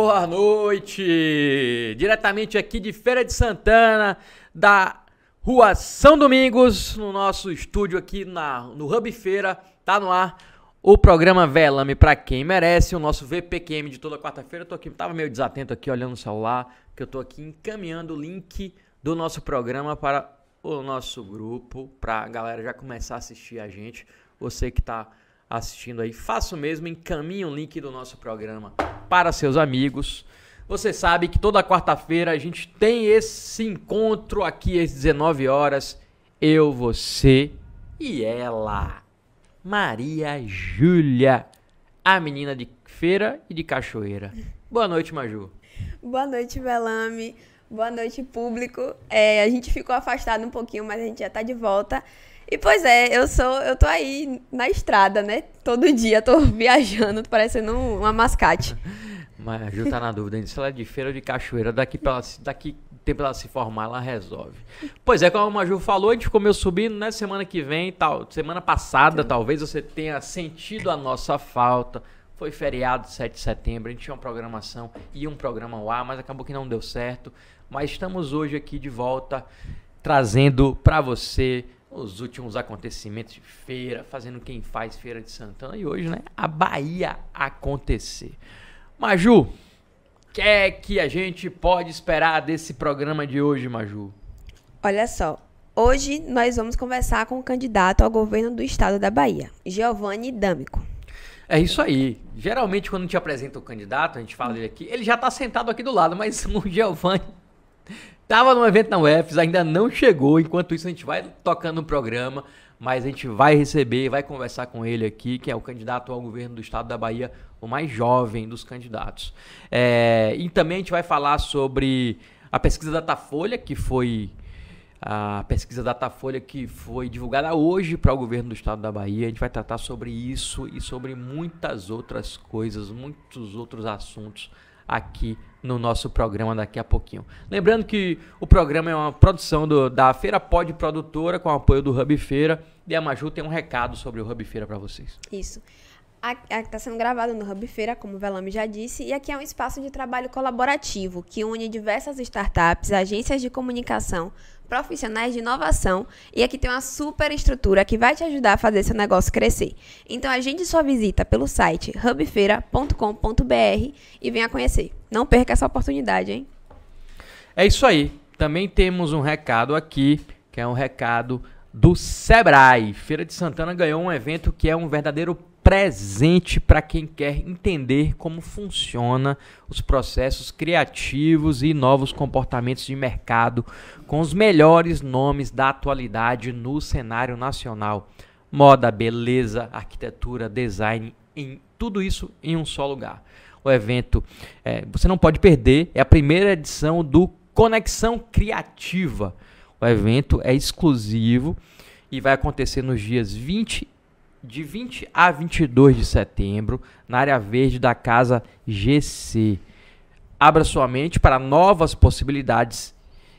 Boa noite! Diretamente aqui de Feira de Santana, da Rua São Domingos, no nosso estúdio aqui na, no Hub Feira, tá no ar o programa Velame para quem merece, o nosso VPQM de toda quarta-feira. Tô aqui, tava meio desatento aqui olhando o celular, que eu tô aqui encaminhando o link do nosso programa para o nosso grupo, pra galera já começar a assistir a gente. Você que tá assistindo aí, faça o mesmo, encaminhe o link do nosso programa para seus amigos. Você sabe que toda quarta-feira a gente tem esse encontro aqui às 19 horas. Eu, você e ela. Maria Júlia, a menina de feira e de cachoeira. Boa noite, Maju. Boa noite, Velame. Boa noite, público. É, a gente ficou afastado um pouquinho, mas a gente já tá de volta. E pois é, eu sou, eu tô aí na estrada, né? Todo dia tô viajando, parecendo uma mascate. Mas a Ju tá na dúvida se ela é de feira ou de cachoeira. Daqui, pra ela, daqui tempo ela se formar, ela resolve. Pois é, como a Maju falou, a gente ficou meio subindo, né? Semana que vem, tal, semana passada, talvez você tenha sentido a nossa falta. Foi feriado 7 de setembro, a gente tinha uma programação e um programa ao ar, mas acabou que não deu certo. Mas estamos hoje aqui de volta, trazendo para você os últimos acontecimentos de feira, fazendo quem faz Feira de Santana e hoje, né, a Bahia acontecer. Maju, o que é que a gente pode esperar desse programa de hoje, Maju? Olha só, hoje nós vamos conversar com o candidato ao governo do estado da Bahia, Giovanni D'Amico. É isso aí. Geralmente, quando a gente apresenta o candidato, a gente fala dele aqui, ele já está sentado aqui do lado, mas o Giovanni Tava no evento na UFS, ainda não chegou. Enquanto isso, a gente vai tocando o programa, mas a gente vai receber, vai conversar com ele aqui, que é o candidato ao governo do estado da Bahia, o mais jovem dos candidatos. É, e também a gente vai falar sobre a pesquisa Datafolha, que foi a pesquisa Datafolha que foi divulgada hoje para o governo do estado da Bahia. A gente vai tratar sobre isso e sobre muitas outras coisas, muitos outros assuntos aqui no nosso programa daqui a pouquinho. Lembrando que o programa é uma produção do, da Feira Pod Produtora com apoio do Hub Feira e a Maju tem um recado sobre o Hub Feira para vocês. Isso. Está sendo gravado no Hub Feira, como o Velame já disse, e aqui é um espaço de trabalho colaborativo que une diversas startups, agências de comunicação, profissionais de inovação e aqui tem uma super estrutura que vai te ajudar a fazer seu negócio crescer. Então agende sua visita pelo site hubfeira.com.br e venha conhecer. Não perca essa oportunidade, hein? É isso aí. Também temos um recado aqui, que é um recado do Sebrae. Feira de Santana ganhou um evento que é um verdadeiro presente para quem quer entender como funciona os processos criativos e novos comportamentos de mercado com os melhores nomes da atualidade no cenário nacional. Moda, beleza, arquitetura, design, em tudo isso em um só lugar. O evento é, você não pode perder, é a primeira edição do Conexão Criativa. O evento é exclusivo e vai acontecer nos dias 20 de 20 a 22 de setembro, na área verde da Casa GC. Abra sua mente para novas possibilidades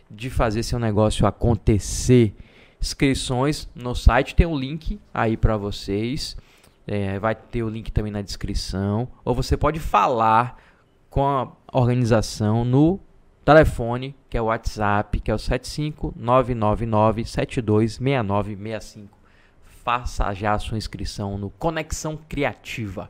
de fazer seu negócio acontecer. Inscrições no site tem um link aí para vocês. É, vai ter o link também na descrição. Ou você pode falar com a organização no telefone, que é o WhatsApp, que é o 75999 726965 faça já a sua inscrição no Conexão Criativa.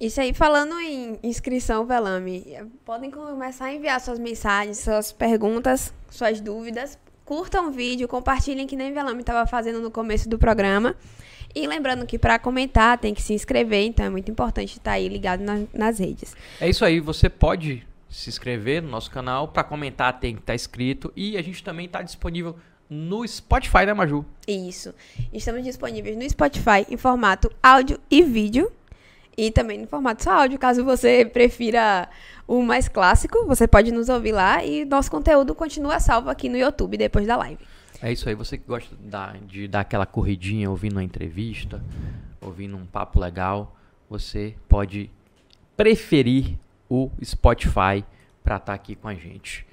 Isso aí, falando em inscrição, Velame, podem começar a enviar suas mensagens, suas perguntas, suas dúvidas. Curtam o vídeo, compartilhem que nem Velame estava fazendo no começo do programa. E lembrando que para comentar tem que se inscrever, então é muito importante estar aí ligado na, nas redes. É isso aí, você pode se inscrever no nosso canal. Para comentar tem que estar inscrito. E a gente também está disponível no Spotify, né, Maju? Isso. Estamos disponíveis no Spotify em formato áudio e vídeo. E também no formato só áudio, caso você prefira o mais clássico, você pode nos ouvir lá e nosso conteúdo continua salvo aqui no YouTube depois da live. É isso aí, você que gosta de dar aquela corridinha ouvindo uma entrevista, ouvindo um papo legal, você pode preferir o Spotify para estar tá aqui com a gente.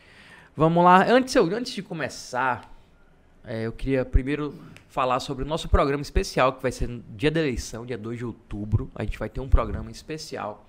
Vamos lá, antes, antes de começar, é, eu queria primeiro falar sobre o nosso programa especial, que vai ser no dia da eleição, dia 2 de outubro. A gente vai ter um programa especial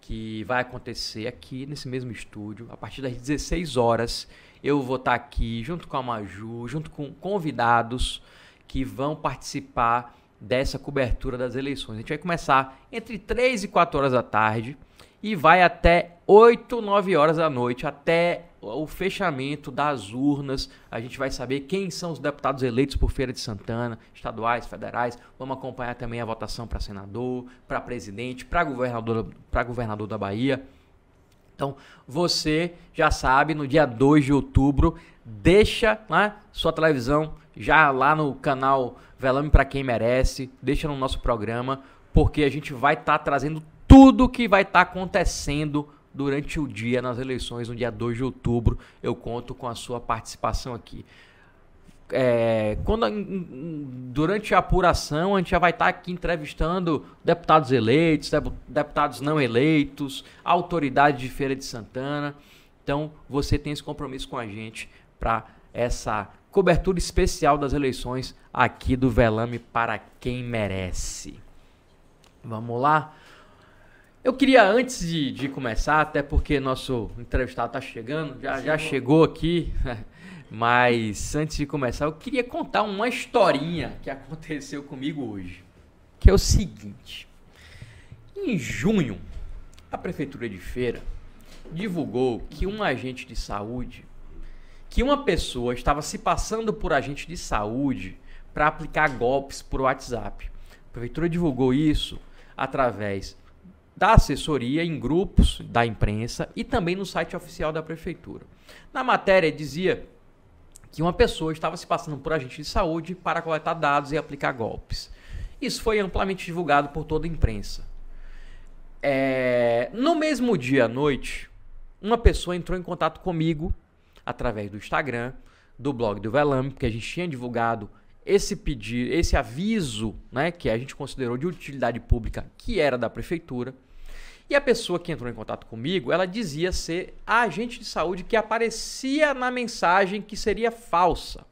que vai acontecer aqui nesse mesmo estúdio, a partir das 16 horas. Eu vou estar aqui junto com a Maju, junto com convidados que vão participar dessa cobertura das eleições. A gente vai começar entre 3 e 4 horas da tarde e vai até 8, 9 horas da noite, até o fechamento das urnas. A gente vai saber quem são os deputados eleitos por Feira de Santana, estaduais, federais. Vamos acompanhar também a votação para senador, para presidente, para governador, para governador da Bahia. Então, você já sabe, no dia 2 de outubro, deixa né, sua televisão já lá no canal Velame para quem merece, deixa no nosso programa, porque a gente vai estar tá trazendo tudo que vai estar tá acontecendo durante o dia nas eleições, no dia 2 de outubro. Eu conto com a sua participação aqui. É, quando, durante a apuração, a gente já vai estar aqui entrevistando deputados eleitos, deputados não eleitos, autoridades de Feira de Santana. Então, você tem esse compromisso com a gente para essa cobertura especial das eleições aqui do Velame para quem merece. Vamos lá? Eu queria, antes de, de começar, até porque nosso entrevistado está chegando, já, já chegou aqui, mas antes de começar, eu queria contar uma historinha que aconteceu comigo hoje. Que é o seguinte: em junho, a Prefeitura de Feira divulgou que um agente de saúde que uma pessoa estava se passando por agente de saúde para aplicar golpes por WhatsApp. A prefeitura divulgou isso através da assessoria em grupos da imprensa e também no site oficial da prefeitura. Na matéria dizia que uma pessoa estava se passando por agente de saúde para coletar dados e aplicar golpes. Isso foi amplamente divulgado por toda a imprensa. É... No mesmo dia à noite, uma pessoa entrou em contato comigo através do Instagram, do blog do Velame, porque a gente tinha divulgado esse pedido, esse aviso, né, que a gente considerou de utilidade pública, que era da prefeitura. E a pessoa que entrou em contato comigo, ela dizia ser a agente de saúde que aparecia na mensagem que seria falsa.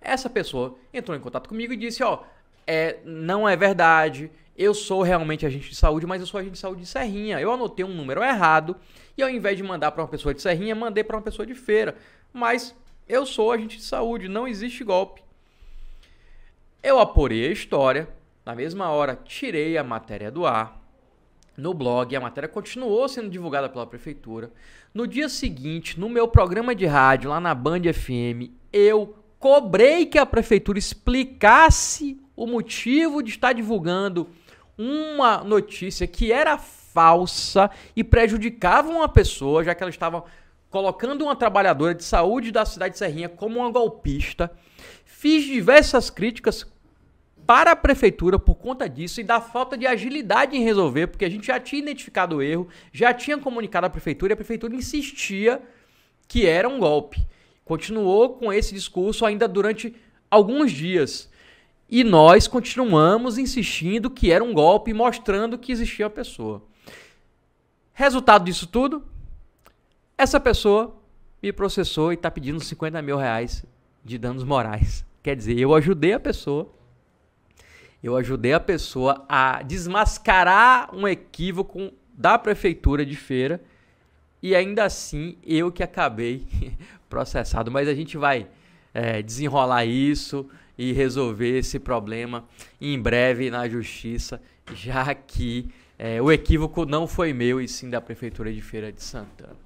Essa pessoa entrou em contato comigo e disse: Ó, é, não é verdade, eu sou realmente agente de saúde, mas eu sou agente de saúde de Serrinha. Eu anotei um número errado e ao invés de mandar para uma pessoa de Serrinha, mandei para uma pessoa de feira. Mas eu sou agente de saúde, não existe golpe. Eu apurei a história, na mesma hora tirei a matéria do ar. No blog, a matéria continuou sendo divulgada pela prefeitura. No dia seguinte, no meu programa de rádio, lá na Band FM, eu cobrei que a prefeitura explicasse o motivo de estar divulgando uma notícia que era falsa e prejudicava uma pessoa, já que ela estava colocando uma trabalhadora de saúde da cidade de Serrinha como uma golpista. Fiz diversas críticas para a prefeitura por conta disso e da falta de agilidade em resolver, porque a gente já tinha identificado o erro, já tinha comunicado à prefeitura e a prefeitura insistia que era um golpe. Continuou com esse discurso ainda durante alguns dias. E nós continuamos insistindo que era um golpe, mostrando que existia a pessoa. Resultado disso tudo, essa pessoa me processou e está pedindo 50 mil reais de danos morais. Quer dizer, eu ajudei a pessoa, eu ajudei a pessoa a desmascarar um equívoco da prefeitura de feira e ainda assim eu que acabei processado. Mas a gente vai é, desenrolar isso e resolver esse problema em breve na justiça, já que é, o equívoco não foi meu e sim da Prefeitura de Feira de Santana.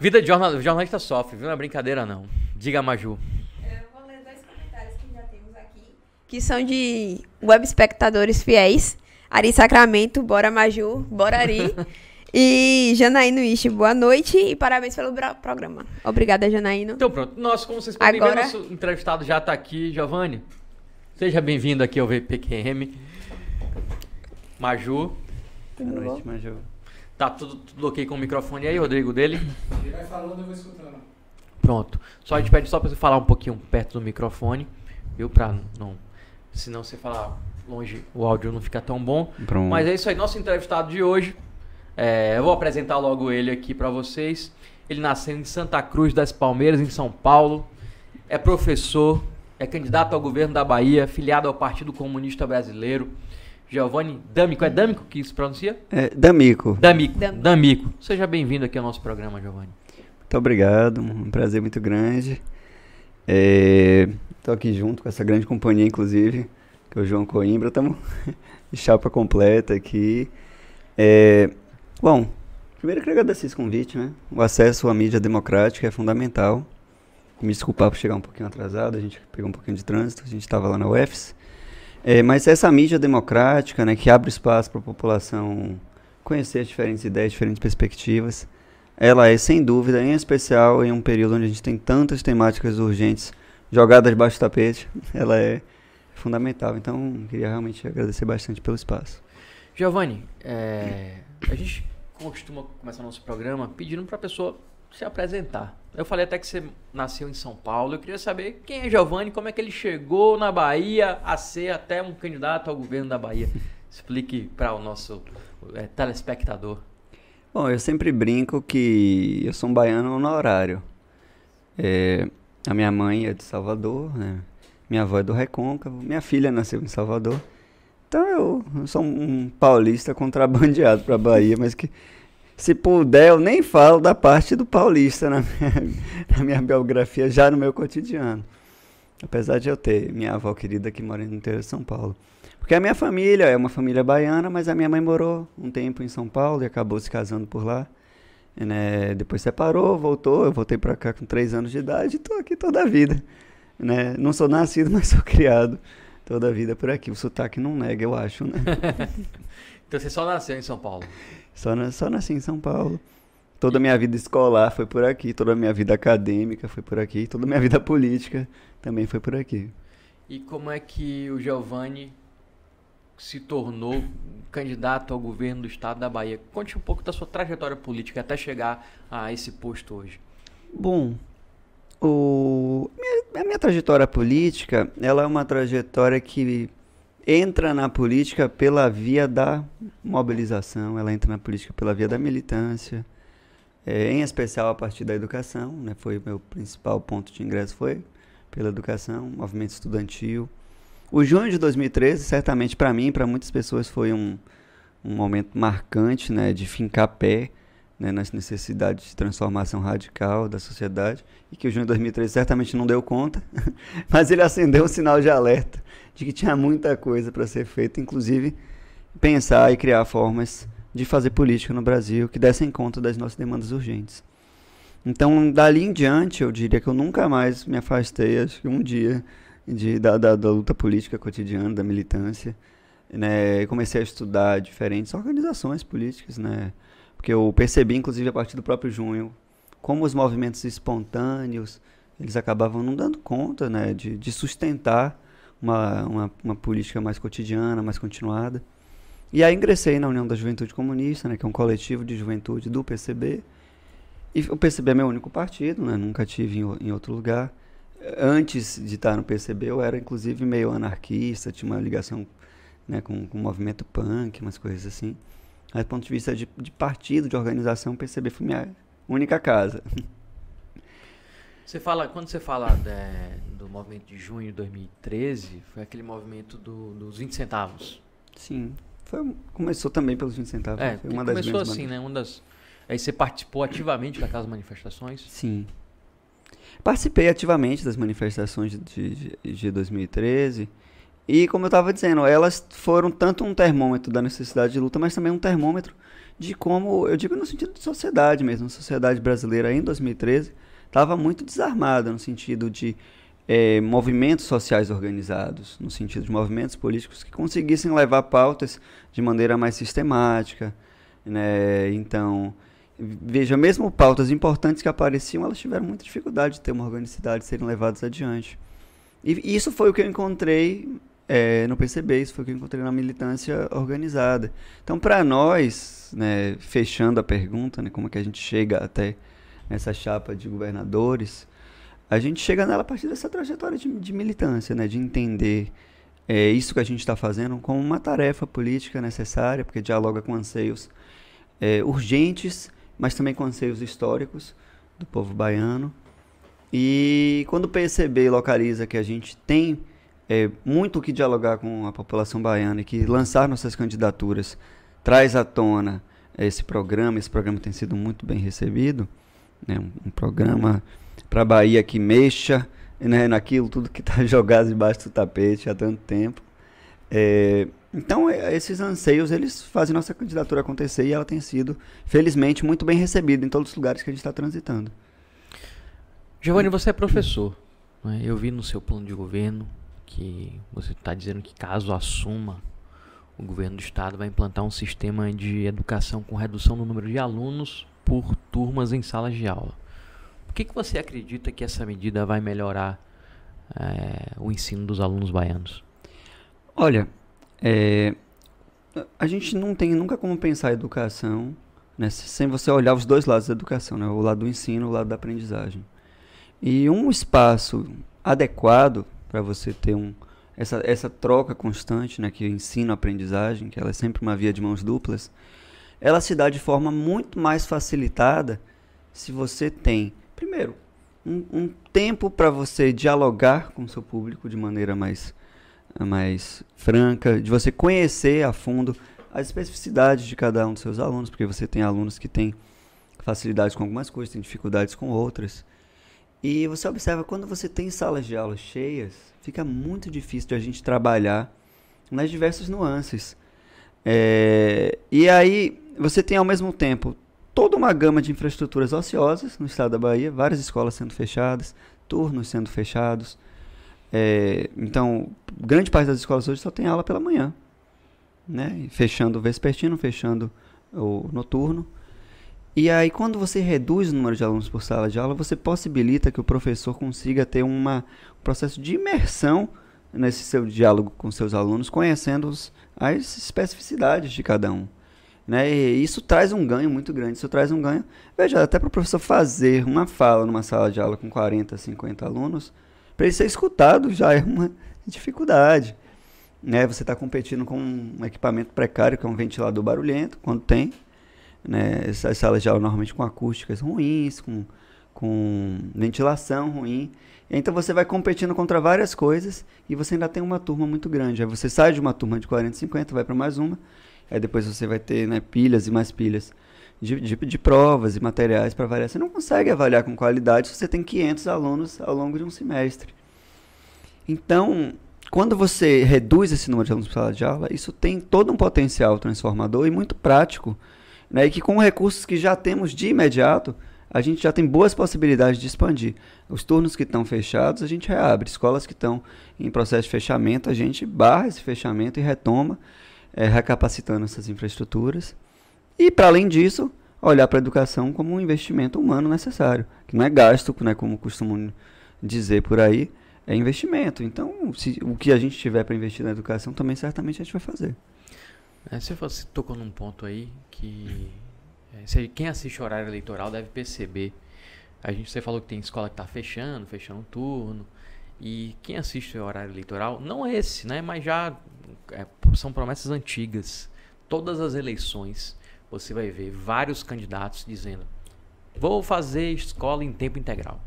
Vida de jornal, jornalista sofre, viu? Não é brincadeira não. Diga, Maju. Eu vou ler dois comentários que já temos aqui, que são de web espectadores fiéis. Ari Sacramento, bora Maju, bora Ari. E Janaíno Ishi, boa noite e parabéns pelo programa. Obrigada, Janaíno. Então pronto, nós, como vocês podem Agora... ver, nosso entrevistado já está aqui, Giovanni. Seja bem-vindo aqui ao VPQM. Maju. Boa noite, Maju. Tá tudo, tudo ok com o microfone aí, Rodrigo, dele? Ele vai falando, eu vou escutando. Pronto. Só a gente pede só para você falar um pouquinho perto do microfone, viu? Pra não... Senão você falar longe, o áudio não fica tão bom. Pronto. Mas é isso aí, nosso entrevistado de hoje é, eu vou apresentar logo ele aqui para vocês. Ele nasceu em Santa Cruz das Palmeiras, em São Paulo. É professor, é candidato ao governo da Bahia, filiado ao Partido Comunista Brasileiro. Giovanni D'Amico. É D'Amico que se pronuncia? É, D'Amico. D'Amico. D'Amico. Seja bem-vindo aqui ao nosso programa, Giovanni. Muito obrigado, um prazer muito grande. Estou é, aqui junto com essa grande companhia, inclusive, que é o João Coimbra. Estamos de chapa completa aqui. É, bom, primeiro eu queria agradecer esse convite, né? O acesso à mídia democrática é fundamental. Me desculpar por chegar um pouquinho atrasado, a gente pegou um pouquinho de trânsito, a gente estava lá na UFS. É, mas essa mídia democrática, né, que abre espaço para a população conhecer diferentes ideias, diferentes perspectivas, ela é, sem dúvida, em especial em um período onde a gente tem tantas temáticas urgentes jogadas debaixo do tapete, ela é fundamental. Então, queria realmente agradecer bastante pelo espaço. Giovanni, é, a gente costuma começar nosso programa pedindo para a pessoa se apresentar. Eu falei até que você nasceu em São Paulo. Eu queria saber quem é Giovanni, como é que ele chegou na Bahia a ser até um candidato ao governo da Bahia. Explique para o nosso é, telespectador. Bom, eu sempre brinco que eu sou um baiano no horário. É, a minha mãe é de Salvador, né? minha avó é do Recôncavo, minha filha nasceu em Salvador. Então eu, eu sou um paulista contrabandeado para Bahia, mas que se puder eu nem falo da parte do paulista na minha, na minha biografia, já no meu cotidiano. Apesar de eu ter minha avó querida que mora no interior de São Paulo. Porque a minha família é uma família baiana, mas a minha mãe morou um tempo em São Paulo e acabou se casando por lá. E, né, depois separou, voltou. Eu voltei para cá com três anos de idade e estou aqui toda a vida. Né? Não sou nascido, mas sou criado toda a vida por aqui. O sotaque não nega, eu acho. Né? então você só nasceu em São Paulo? Só, na, só nasci em São Paulo. Toda a minha vida escolar foi por aqui, toda a minha vida acadêmica foi por aqui, toda a minha vida política também foi por aqui. E como é que o Giovanni se tornou candidato ao governo do estado da Bahia. Conte um pouco da sua trajetória política até chegar a esse posto hoje. Bom, o, minha, a minha trajetória política, ela é uma trajetória que entra na política pela via da mobilização, ela entra na política pela via da militância, é, em especial a partir da educação, né, foi meu principal ponto de ingresso foi pela educação, movimento estudantil, o junho de 2013, certamente para mim para muitas pessoas foi um, um momento marcante, né, de fincar pé né, nas necessidades de transformação radical da sociedade e que o junho de 2013 certamente não deu conta, mas ele acendeu um sinal de alerta de que tinha muita coisa para ser feita, inclusive pensar e criar formas de fazer política no Brasil que dessem conta das nossas demandas urgentes. Então, dali em diante, eu diria que eu nunca mais me afastei, acho que um dia de, da, da, da, luta política cotidiana, da militância. Né? Comecei a estudar diferentes organizações políticas, né? porque eu percebi, inclusive, a partir do próprio junho, como os movimentos espontâneos eles acabavam não dando conta né? de, de sustentar uma, uma, uma política mais cotidiana, mais continuada. E aí ingressei na União da Juventude Comunista, né, que é um coletivo de juventude do PCB. E o PCB é meu único partido, né, nunca tive em, em outro lugar antes de estar no PCB, eu era inclusive meio anarquista, tinha uma ligação né, com, com o movimento punk, umas coisas assim. Mas do ponto de vista de, de partido, de organização, o PCB foi minha única casa. Você fala, quando você fala de, do movimento de junho de 2013, foi aquele movimento do, dos 20 centavos. Sim. Foi, começou também pelos 20 centavos. É, foi uma começou assim, né? Uma das, aí você participou ativamente daquelas manifestações? Sim. Participei ativamente das manifestações de, de, de 2013. E, como eu estava dizendo, elas foram tanto um termômetro da necessidade de luta, mas também um termômetro de como, eu digo no sentido de sociedade mesmo, a sociedade brasileira em 2013 estava muito desarmada no sentido de é, movimentos sociais organizados, no sentido de movimentos políticos que conseguissem levar pautas de maneira mais sistemática. Né? Então, veja, mesmo pautas importantes que apareciam, elas tiveram muita dificuldade de ter uma organicidade, de serem levadas adiante. E isso foi o que eu encontrei é, no PCB, isso foi o que eu encontrei na militância organizada. Então, para nós, né, fechando a pergunta, né, como é que a gente chega até essa chapa de governadores, a gente chega nela a partir dessa trajetória de, de militância, né, de entender é, isso que a gente está fazendo como uma tarefa política necessária, porque dialoga com anseios é, urgentes mas também com anseios históricos do povo baiano. E quando o PCB localiza que a gente tem é, muito o que dialogar com a população baiana e que lançar nossas candidaturas traz à tona esse programa. Esse programa tem sido muito bem recebido. Né? Um, um programa para a Bahia que mexa né, naquilo tudo que está jogado debaixo do tapete há tanto tempo. É, então, é, esses anseios, eles fazem nossa candidatura acontecer e ela tem sido, felizmente, muito bem recebida em todos os lugares que a gente está transitando. Giovanni, você é professor. Né? Eu vi no seu plano de governo que você está dizendo que caso assuma o governo do estado vai implantar um sistema de educação com redução no número de alunos por turmas em salas de aula. Por que, que você acredita que essa medida vai melhorar é, o ensino dos alunos baianos? Olha, é, a gente não tem nunca como pensar a educação né, sem você olhar os dois lados da educação, né, o lado do ensino o lado da aprendizagem. E um espaço adequado para você ter um, essa, essa troca constante, né, que ensino-aprendizagem, que ela é sempre uma via de mãos duplas, ela se dá de forma muito mais facilitada se você tem, primeiro, um, um tempo para você dialogar com o seu público de maneira mais, mais franca, de você conhecer a fundo as especificidades de cada um dos seus alunos, porque você tem alunos que têm facilidades com algumas coisas, têm dificuldades com outras. E você observa, quando você tem salas de aula cheias, fica muito difícil de a gente trabalhar nas diversas nuances. É, e aí você tem ao mesmo tempo toda uma gama de infraestruturas ociosas no estado da Bahia, várias escolas sendo fechadas, turnos sendo fechados. É, então, grande parte das escolas hoje só tem aula pela manhã, né? Fechando o vespertino, fechando o noturno. E aí, quando você reduz o número de alunos por sala de aula, você possibilita que o professor consiga ter uma, um processo de imersão nesse seu diálogo com seus alunos, conhecendo os, as especificidades de cada um. Né? E isso traz um ganho muito grande. Isso traz um ganho. Veja, até para o professor fazer uma fala numa sala de aula com 40, 50 alunos, para ele ser escutado já é uma dificuldade. Né? Você está competindo com um equipamento precário, que é um ventilador barulhento, quando tem né? Essas salas aula normalmente com acústicas ruins, com, com ventilação ruim. Então você vai competindo contra várias coisas e você ainda tem uma turma muito grande. Aí você sai de uma turma de 40, 50, vai para mais uma. Aí depois você vai ter né, pilhas e mais pilhas de, de, de provas e materiais para avaliar. Você não consegue avaliar com qualidade se você tem 500 alunos ao longo de um semestre. Então, quando você reduz esse número de alunos por sala de aula, isso tem todo um potencial transformador e muito prático né, e que com recursos que já temos de imediato, a gente já tem boas possibilidades de expandir. Os turnos que estão fechados, a gente reabre. Escolas que estão em processo de fechamento, a gente barra esse fechamento e retoma, é, recapacitando essas infraestruturas. E, para além disso, olhar para a educação como um investimento humano necessário, que não é gasto, né, como costumam dizer por aí, é investimento. Então, se, o que a gente tiver para investir na educação, também certamente a gente vai fazer. É, você tocou num ponto aí que é, quem assiste o horário eleitoral deve perceber. A gente você falou que tem escola que está fechando, fechando um turno. E quem assiste o horário eleitoral, não é esse, né? Mas já é, são promessas antigas. Todas as eleições você vai ver vários candidatos dizendo: vou fazer escola em tempo integral.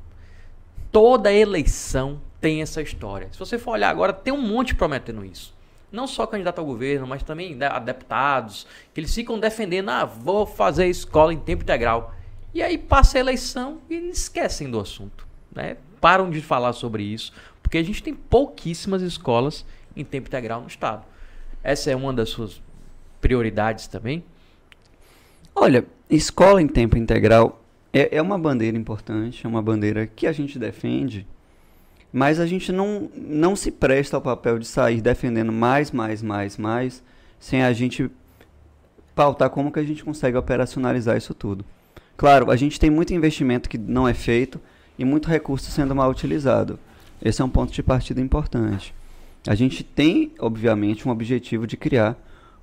Toda eleição tem essa história. Se você for olhar agora, tem um monte prometendo isso não só candidato ao governo, mas também a deputados, que eles ficam defendendo, ah, vou fazer escola em tempo integral. E aí passa a eleição e esquecem do assunto. Né? Param de falar sobre isso, porque a gente tem pouquíssimas escolas em tempo integral no estado. Essa é uma das suas prioridades também? Olha, escola em tempo integral é, é uma bandeira importante, é uma bandeira que a gente defende mas a gente não, não se presta ao papel de sair defendendo mais, mais, mais, mais, sem a gente pautar como que a gente consegue operacionalizar isso tudo. Claro, a gente tem muito investimento que não é feito e muito recurso sendo mal utilizado. Esse é um ponto de partida importante. A gente tem, obviamente, um objetivo de criar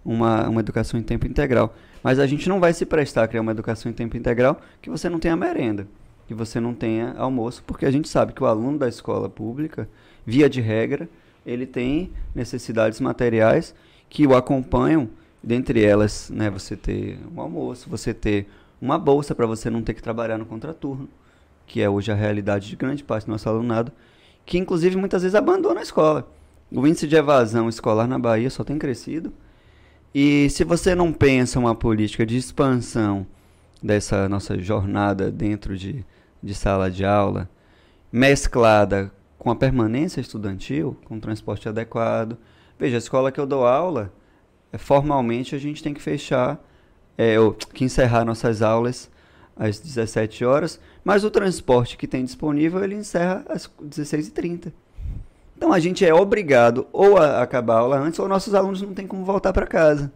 uma, uma educação em tempo integral, mas a gente não vai se prestar a criar uma educação em tempo integral que você não tenha merenda que você não tenha almoço, porque a gente sabe que o aluno da escola pública, via de regra, ele tem necessidades materiais que o acompanham, dentre elas, né, você ter um almoço, você ter uma bolsa para você não ter que trabalhar no contraturno, que é hoje a realidade de grande parte do nosso alunado, que inclusive muitas vezes abandona a escola. O índice de evasão escolar na Bahia só tem crescido. E se você não pensa uma política de expansão dessa nossa jornada dentro de, de sala de aula, mesclada com a permanência estudantil, com transporte adequado. Veja, a escola que eu dou aula, é, formalmente a gente tem que fechar, é, ou, que encerrar nossas aulas às 17 horas, mas o transporte que tem disponível ele encerra às 16h30. Então a gente é obrigado ou a acabar a aula antes ou nossos alunos não têm como voltar para casa.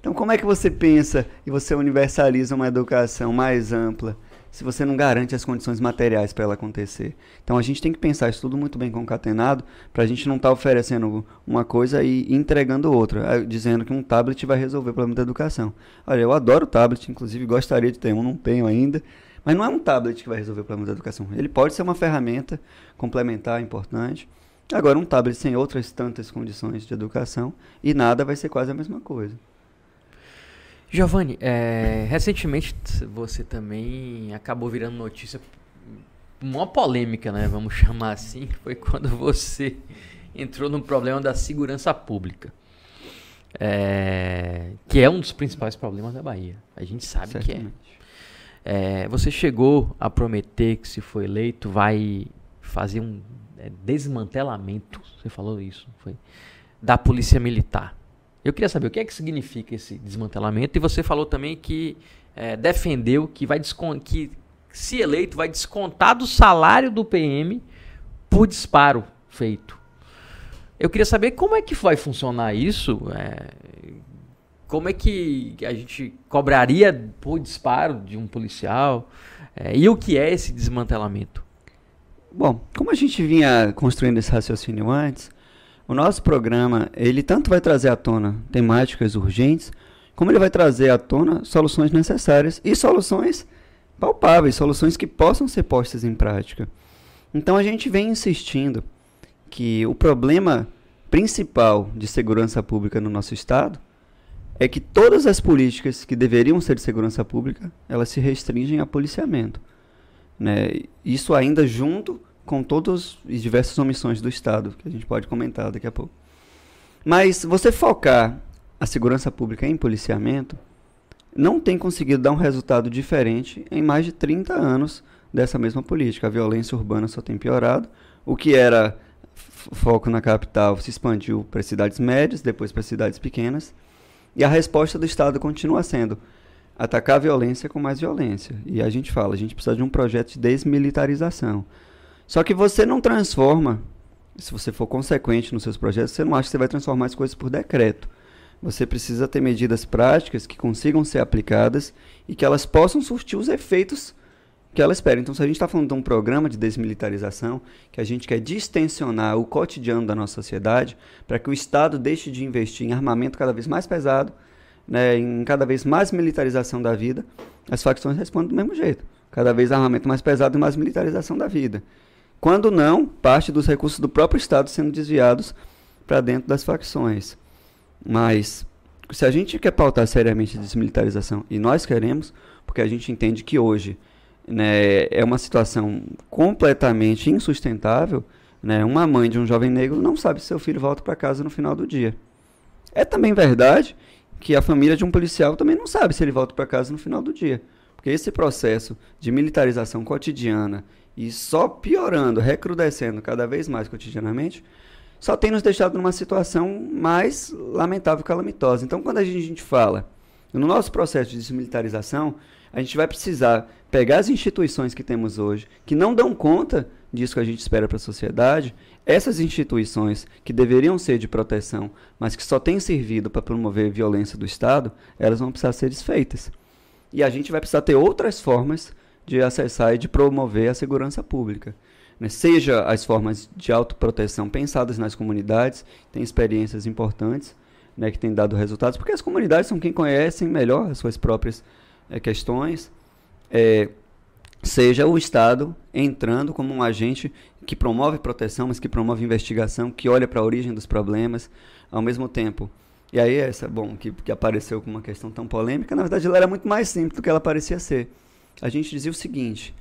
Então como é que você pensa e você universaliza uma educação mais ampla se você não garante as condições materiais para ela acontecer? Então a gente tem que pensar isso tudo muito bem concatenado para a gente não estar tá oferecendo uma coisa e entregando outra, dizendo que um tablet vai resolver o problema da educação. Olha, eu adoro tablet, inclusive gostaria de ter um, não tenho ainda. Mas não é um tablet que vai resolver o problema da educação. Ele pode ser uma ferramenta complementar importante. Agora, um tablet sem outras tantas condições de educação e nada vai ser quase a mesma coisa. Giovanni, é, recentemente você também acabou virando notícia, uma polêmica, né? Vamos chamar assim, foi quando você entrou no problema da segurança pública. É, que é um dos principais problemas da Bahia. A gente sabe Certamente. que é. É, você chegou a prometer que se for eleito vai fazer um é, desmantelamento, você falou isso, foi, da polícia militar. Eu queria saber o que é que significa esse desmantelamento e você falou também que é, defendeu que vai que se eleito vai descontar do salário do PM por disparo feito. Eu queria saber como é que vai funcionar isso. É, como é que a gente cobraria por disparo de um policial? É, e o que é esse desmantelamento? Bom, como a gente vinha construindo esse raciocínio antes, o nosso programa, ele tanto vai trazer à tona temáticas urgentes, como ele vai trazer à tona soluções necessárias e soluções palpáveis, soluções que possam ser postas em prática. Então a gente vem insistindo que o problema principal de segurança pública no nosso estado é que todas as políticas que deveriam ser de segurança pública, elas se restringem a policiamento. Né? Isso ainda junto com todas as diversas omissões do Estado, que a gente pode comentar daqui a pouco. Mas você focar a segurança pública em policiamento não tem conseguido dar um resultado diferente em mais de 30 anos dessa mesma política. A violência urbana só tem piorado. O que era foco na capital se expandiu para cidades médias, depois para cidades pequenas. E a resposta do Estado continua sendo atacar a violência com mais violência. E a gente fala, a gente precisa de um projeto de desmilitarização. Só que você não transforma, se você for consequente nos seus projetos, você não acha que você vai transformar as coisas por decreto. Você precisa ter medidas práticas que consigam ser aplicadas e que elas possam surtir os efeitos que ela espera. Então, se a gente está falando de um programa de desmilitarização, que a gente quer distensionar o cotidiano da nossa sociedade, para que o Estado deixe de investir em armamento cada vez mais pesado, né, em cada vez mais militarização da vida, as facções respondem do mesmo jeito. Cada vez armamento mais pesado e mais militarização da vida. Quando não, parte dos recursos do próprio Estado sendo desviados para dentro das facções. Mas, se a gente quer pautar seriamente a desmilitarização, e nós queremos, porque a gente entende que hoje né, é uma situação completamente insustentável. Né? Uma mãe de um jovem negro não sabe se seu filho volta para casa no final do dia. É também verdade que a família de um policial também não sabe se ele volta para casa no final do dia. Porque esse processo de militarização cotidiana e só piorando, recrudescendo cada vez mais cotidianamente, só tem nos deixado numa situação mais lamentável e calamitosa. Então, quando a gente fala no nosso processo de desmilitarização, a gente vai precisar pegar as instituições que temos hoje, que não dão conta disso que a gente espera para a sociedade, essas instituições que deveriam ser de proteção, mas que só têm servido para promover violência do Estado, elas vão precisar ser desfeitas. E a gente vai precisar ter outras formas de acessar e de promover a segurança pública. Né? Seja as formas de autoproteção pensadas nas comunidades, tem experiências importantes né, que têm dado resultados, porque as comunidades são quem conhecem melhor as suas próprias é, questões, é, seja o Estado entrando como um agente que promove proteção, mas que promove investigação, que olha para a origem dos problemas, ao mesmo tempo. E aí, essa, bom, que, que apareceu com uma questão tão polêmica, na verdade ela era muito mais simples do que ela parecia ser. A gente dizia o seguinte: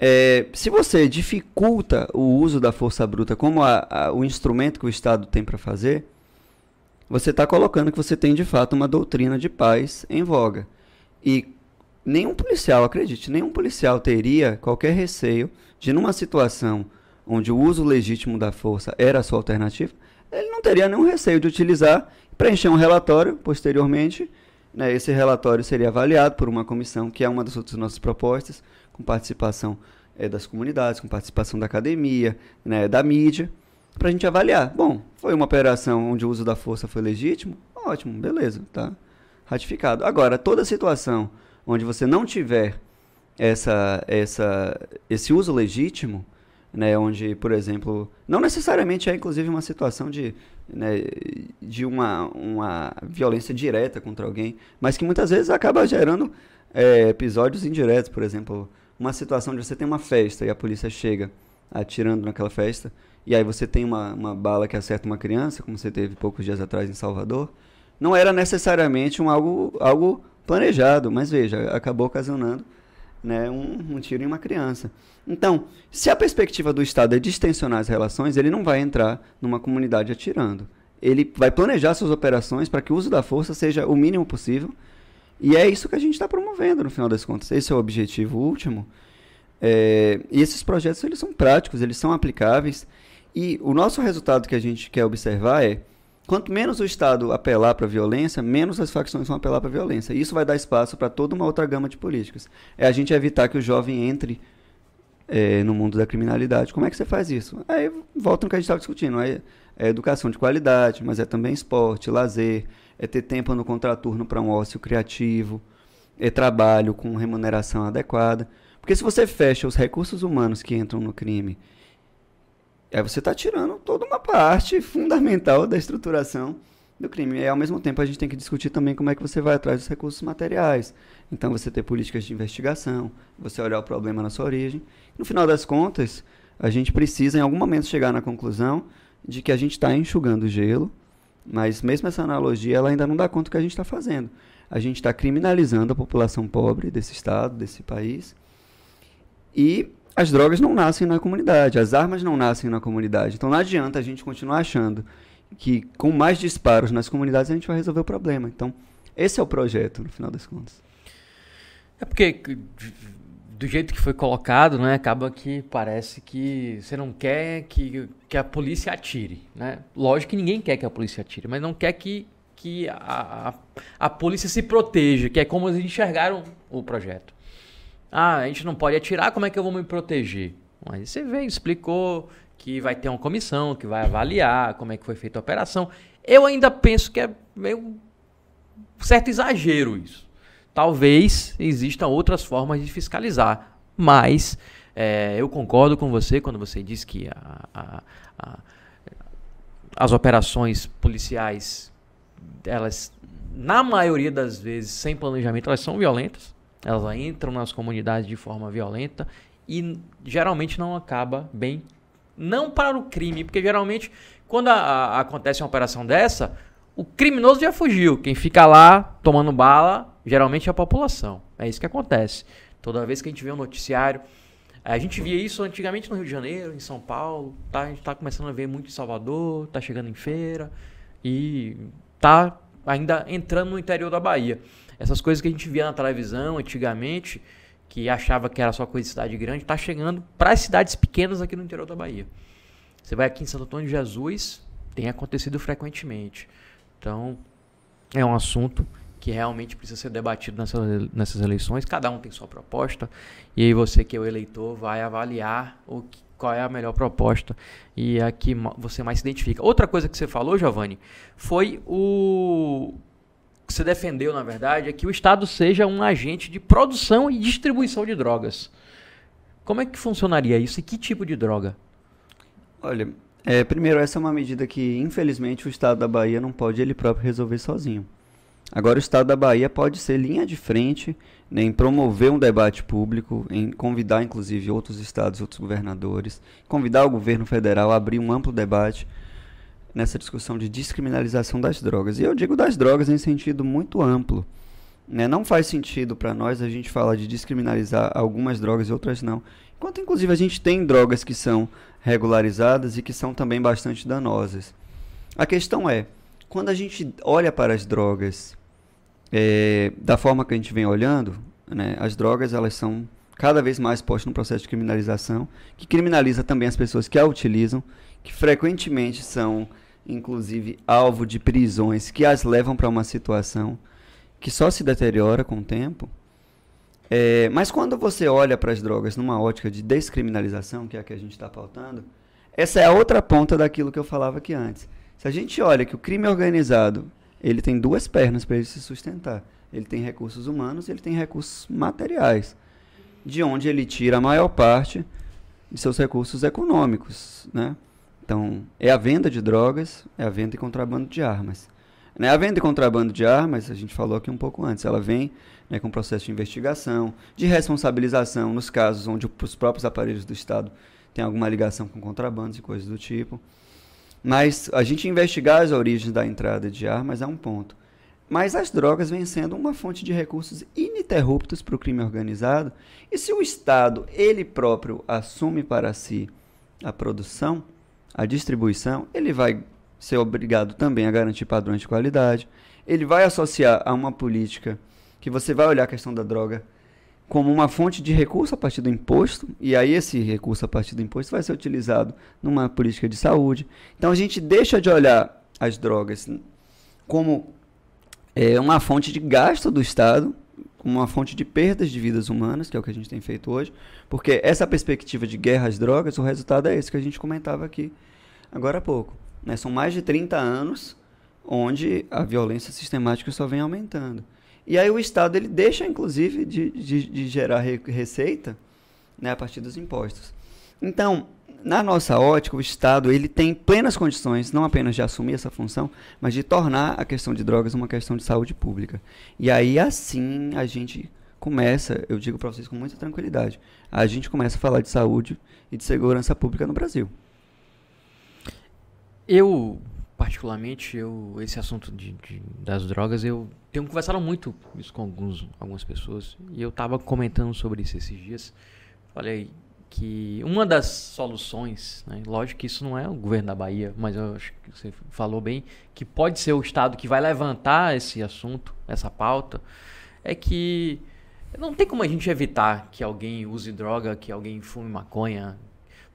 É, se você dificulta o uso da força bruta como a, a, o instrumento que o Estado tem para fazer, você está colocando que você tem de fato uma doutrina de paz em voga. E nenhum policial, acredite, nenhum policial teria qualquer receio de, numa situação onde o uso legítimo da força era a sua alternativa, ele não teria nenhum receio de utilizar, preencher um relatório posteriormente. Né, esse relatório seria avaliado por uma comissão, que é uma das outras nossas propostas, com participação é, das comunidades, com participação da academia, né, da mídia para a gente avaliar. Bom, foi uma operação onde o uso da força foi legítimo? Ótimo, beleza, tá ratificado. Agora, toda situação onde você não tiver essa, essa, esse uso legítimo, né, onde, por exemplo, não necessariamente é inclusive uma situação de, né, de uma, uma violência direta contra alguém, mas que muitas vezes acaba gerando é, episódios indiretos, por exemplo, uma situação onde você tem uma festa e a polícia chega atirando naquela festa, e aí você tem uma, uma bala que acerta uma criança, como você teve poucos dias atrás em Salvador, não era necessariamente um algo, algo planejado, mas veja, acabou ocasionando né, um, um, tiro em uma criança. Então, se a perspectiva do Estado é distensionar as relações, ele não vai entrar numa comunidade atirando. Ele vai planejar suas operações para que o uso da força seja o mínimo possível. E é isso que a gente está promovendo, no final das contas. Esse é o objetivo último. É, e esses projetos eles são práticos, eles são aplicáveis. E o nosso resultado que a gente quer observar é quanto menos o Estado apelar para a violência, menos as facções vão apelar para a violência. Isso vai dar espaço para toda uma outra gama de políticas. É a gente evitar que o jovem entre é, no mundo da criminalidade. Como é que você faz isso? Aí volta no que a gente estava discutindo. Aí é educação de qualidade, mas é também esporte, lazer, é ter tempo no contraturno para um ócio criativo, é trabalho com remuneração adequada. Porque se você fecha os recursos humanos que entram no crime Aí você está tirando toda uma parte fundamental da estruturação do crime. E ao mesmo tempo a gente tem que discutir também como é que você vai atrás dos recursos materiais. Então você ter políticas de investigação, você olhar o problema na sua origem. No final das contas, a gente precisa em algum momento chegar na conclusão de que a gente está enxugando gelo, mas mesmo essa analogia ela ainda não dá conta do que a gente está fazendo. A gente está criminalizando a população pobre desse estado, desse país, e as drogas não nascem na comunidade, as armas não nascem na comunidade. Então não adianta a gente continuar achando que com mais disparos nas comunidades a gente vai resolver o problema. Então, esse é o projeto, no final das contas. É porque do jeito que foi colocado, né, acaba que parece que você não quer que, que a polícia atire, né? Lógico que ninguém quer que a polícia atire, mas não quer que, que a, a, a polícia se proteja, que é como eles enxergaram o projeto. Ah, a gente não pode atirar, como é que eu vou me proteger? Mas você veio, explicou que vai ter uma comissão que vai avaliar como é que foi feita a operação. Eu ainda penso que é meio certo exagero isso. Talvez existam outras formas de fiscalizar, mas é, eu concordo com você quando você diz que a, a, a, as operações policiais, elas, na maioria das vezes, sem planejamento, elas são violentas. Elas entram nas comunidades de forma violenta e geralmente não acaba bem. Não para o crime, porque geralmente quando a, a, acontece uma operação dessa, o criminoso já fugiu. Quem fica lá tomando bala, geralmente é a população. É isso que acontece. Toda vez que a gente vê um noticiário, a gente via isso antigamente no Rio de Janeiro, em São Paulo, tá? A gente está começando a ver muito em Salvador, está chegando em feira e tá ainda entrando no interior da Bahia. Essas coisas que a gente via na televisão antigamente, que achava que era só coisa de cidade grande, está chegando para as cidades pequenas aqui no interior da Bahia. Você vai aqui em Santo Antônio de Jesus, tem acontecido frequentemente. Então, é um assunto que realmente precisa ser debatido nessas, nessas eleições. Cada um tem sua proposta. E aí você que é o eleitor vai avaliar o que, qual é a melhor proposta e a que você mais se identifica. Outra coisa que você falou, Giovanni, foi o que você defendeu, na verdade, é que o Estado seja um agente de produção e distribuição de drogas. Como é que funcionaria isso e que tipo de droga? Olha, é, primeiro, essa é uma medida que, infelizmente, o Estado da Bahia não pode ele próprio resolver sozinho. Agora, o Estado da Bahia pode ser linha de frente né, em promover um debate público, em convidar, inclusive, outros estados, outros governadores, convidar o governo federal a abrir um amplo debate nessa discussão de descriminalização das drogas. E eu digo das drogas em sentido muito amplo. Né? Não faz sentido para nós a gente falar de descriminalizar algumas drogas e outras não. quanto inclusive a gente tem drogas que são regularizadas e que são também bastante danosas. A questão é, quando a gente olha para as drogas é, da forma que a gente vem olhando, né, as drogas elas são cada vez mais postas no processo de criminalização, que criminaliza também as pessoas que a utilizam, que frequentemente são, inclusive, alvo de prisões que as levam para uma situação que só se deteriora com o tempo. É, mas quando você olha para as drogas numa ótica de descriminalização, que é a que a gente está pautando, essa é a outra ponta daquilo que eu falava aqui antes. Se a gente olha que o crime organizado ele tem duas pernas para ele se sustentar. Ele tem recursos humanos e ele tem recursos materiais, de onde ele tira a maior parte de seus recursos econômicos, né? Então, é a venda de drogas, é a venda e contrabando de armas. Né? A venda e contrabando de armas, a gente falou aqui um pouco antes, ela vem né, com processo de investigação, de responsabilização nos casos onde os próprios aparelhos do Estado têm alguma ligação com contrabandos e coisas do tipo. Mas a gente investigar as origens da entrada de armas é um ponto. Mas as drogas vêm sendo uma fonte de recursos ininterruptos para o crime organizado. E se o Estado, ele próprio, assume para si a produção, a distribuição, ele vai ser obrigado também a garantir padrões de qualidade. Ele vai associar a uma política que você vai olhar a questão da droga como uma fonte de recurso a partir do imposto, e aí esse recurso a partir do imposto vai ser utilizado numa política de saúde. Então a gente deixa de olhar as drogas como é, uma fonte de gasto do Estado, como uma fonte de perdas de vidas humanas, que é o que a gente tem feito hoje, porque essa perspectiva de guerra às drogas, o resultado é esse que a gente comentava aqui agora há pouco. Né? São mais de 30 anos onde a violência sistemática só vem aumentando. E aí o Estado ele deixa, inclusive, de, de, de gerar re receita né, a partir dos impostos. Então, na nossa ótica, o Estado ele tem plenas condições, não apenas de assumir essa função, mas de tornar a questão de drogas uma questão de saúde pública. E aí, assim, a gente começa, eu digo para vocês com muita tranquilidade, a gente começa a falar de saúde e de segurança pública no Brasil. Eu particularmente, eu, esse assunto de, de, das drogas, eu tenho conversado muito isso com alguns, algumas pessoas. E eu estava comentando sobre isso esses dias. Falei que uma das soluções, né, lógico que isso não é o governo da Bahia, mas eu acho que você falou bem, que pode ser o Estado que vai levantar esse assunto, essa pauta, é que não tem como a gente evitar que alguém use droga, que alguém fume maconha,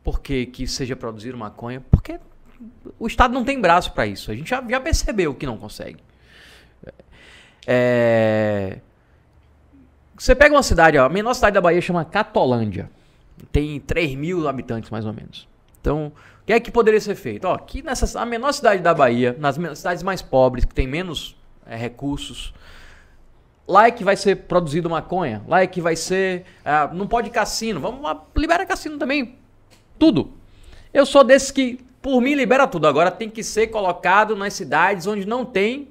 porque que seja produzir maconha, porque o Estado não tem braço para isso. A gente já, já, percebeu que não consegue. É... Você pega uma cidade, ó, a menor cidade da Bahia chama Catolândia. Tem 3 mil habitantes, mais ou menos. Então, o que é que poderia ser feito? Ó, aqui nessa a menor cidade da Bahia, nas cidades mais pobres, que tem menos é, recursos, lá é que vai ser produzido maconha, lá é que vai ser. É, não pode cassino, vamos lá, libera cassino também. Tudo. Eu sou desses que por mim, libera tudo. Agora tem que ser colocado nas cidades onde não tem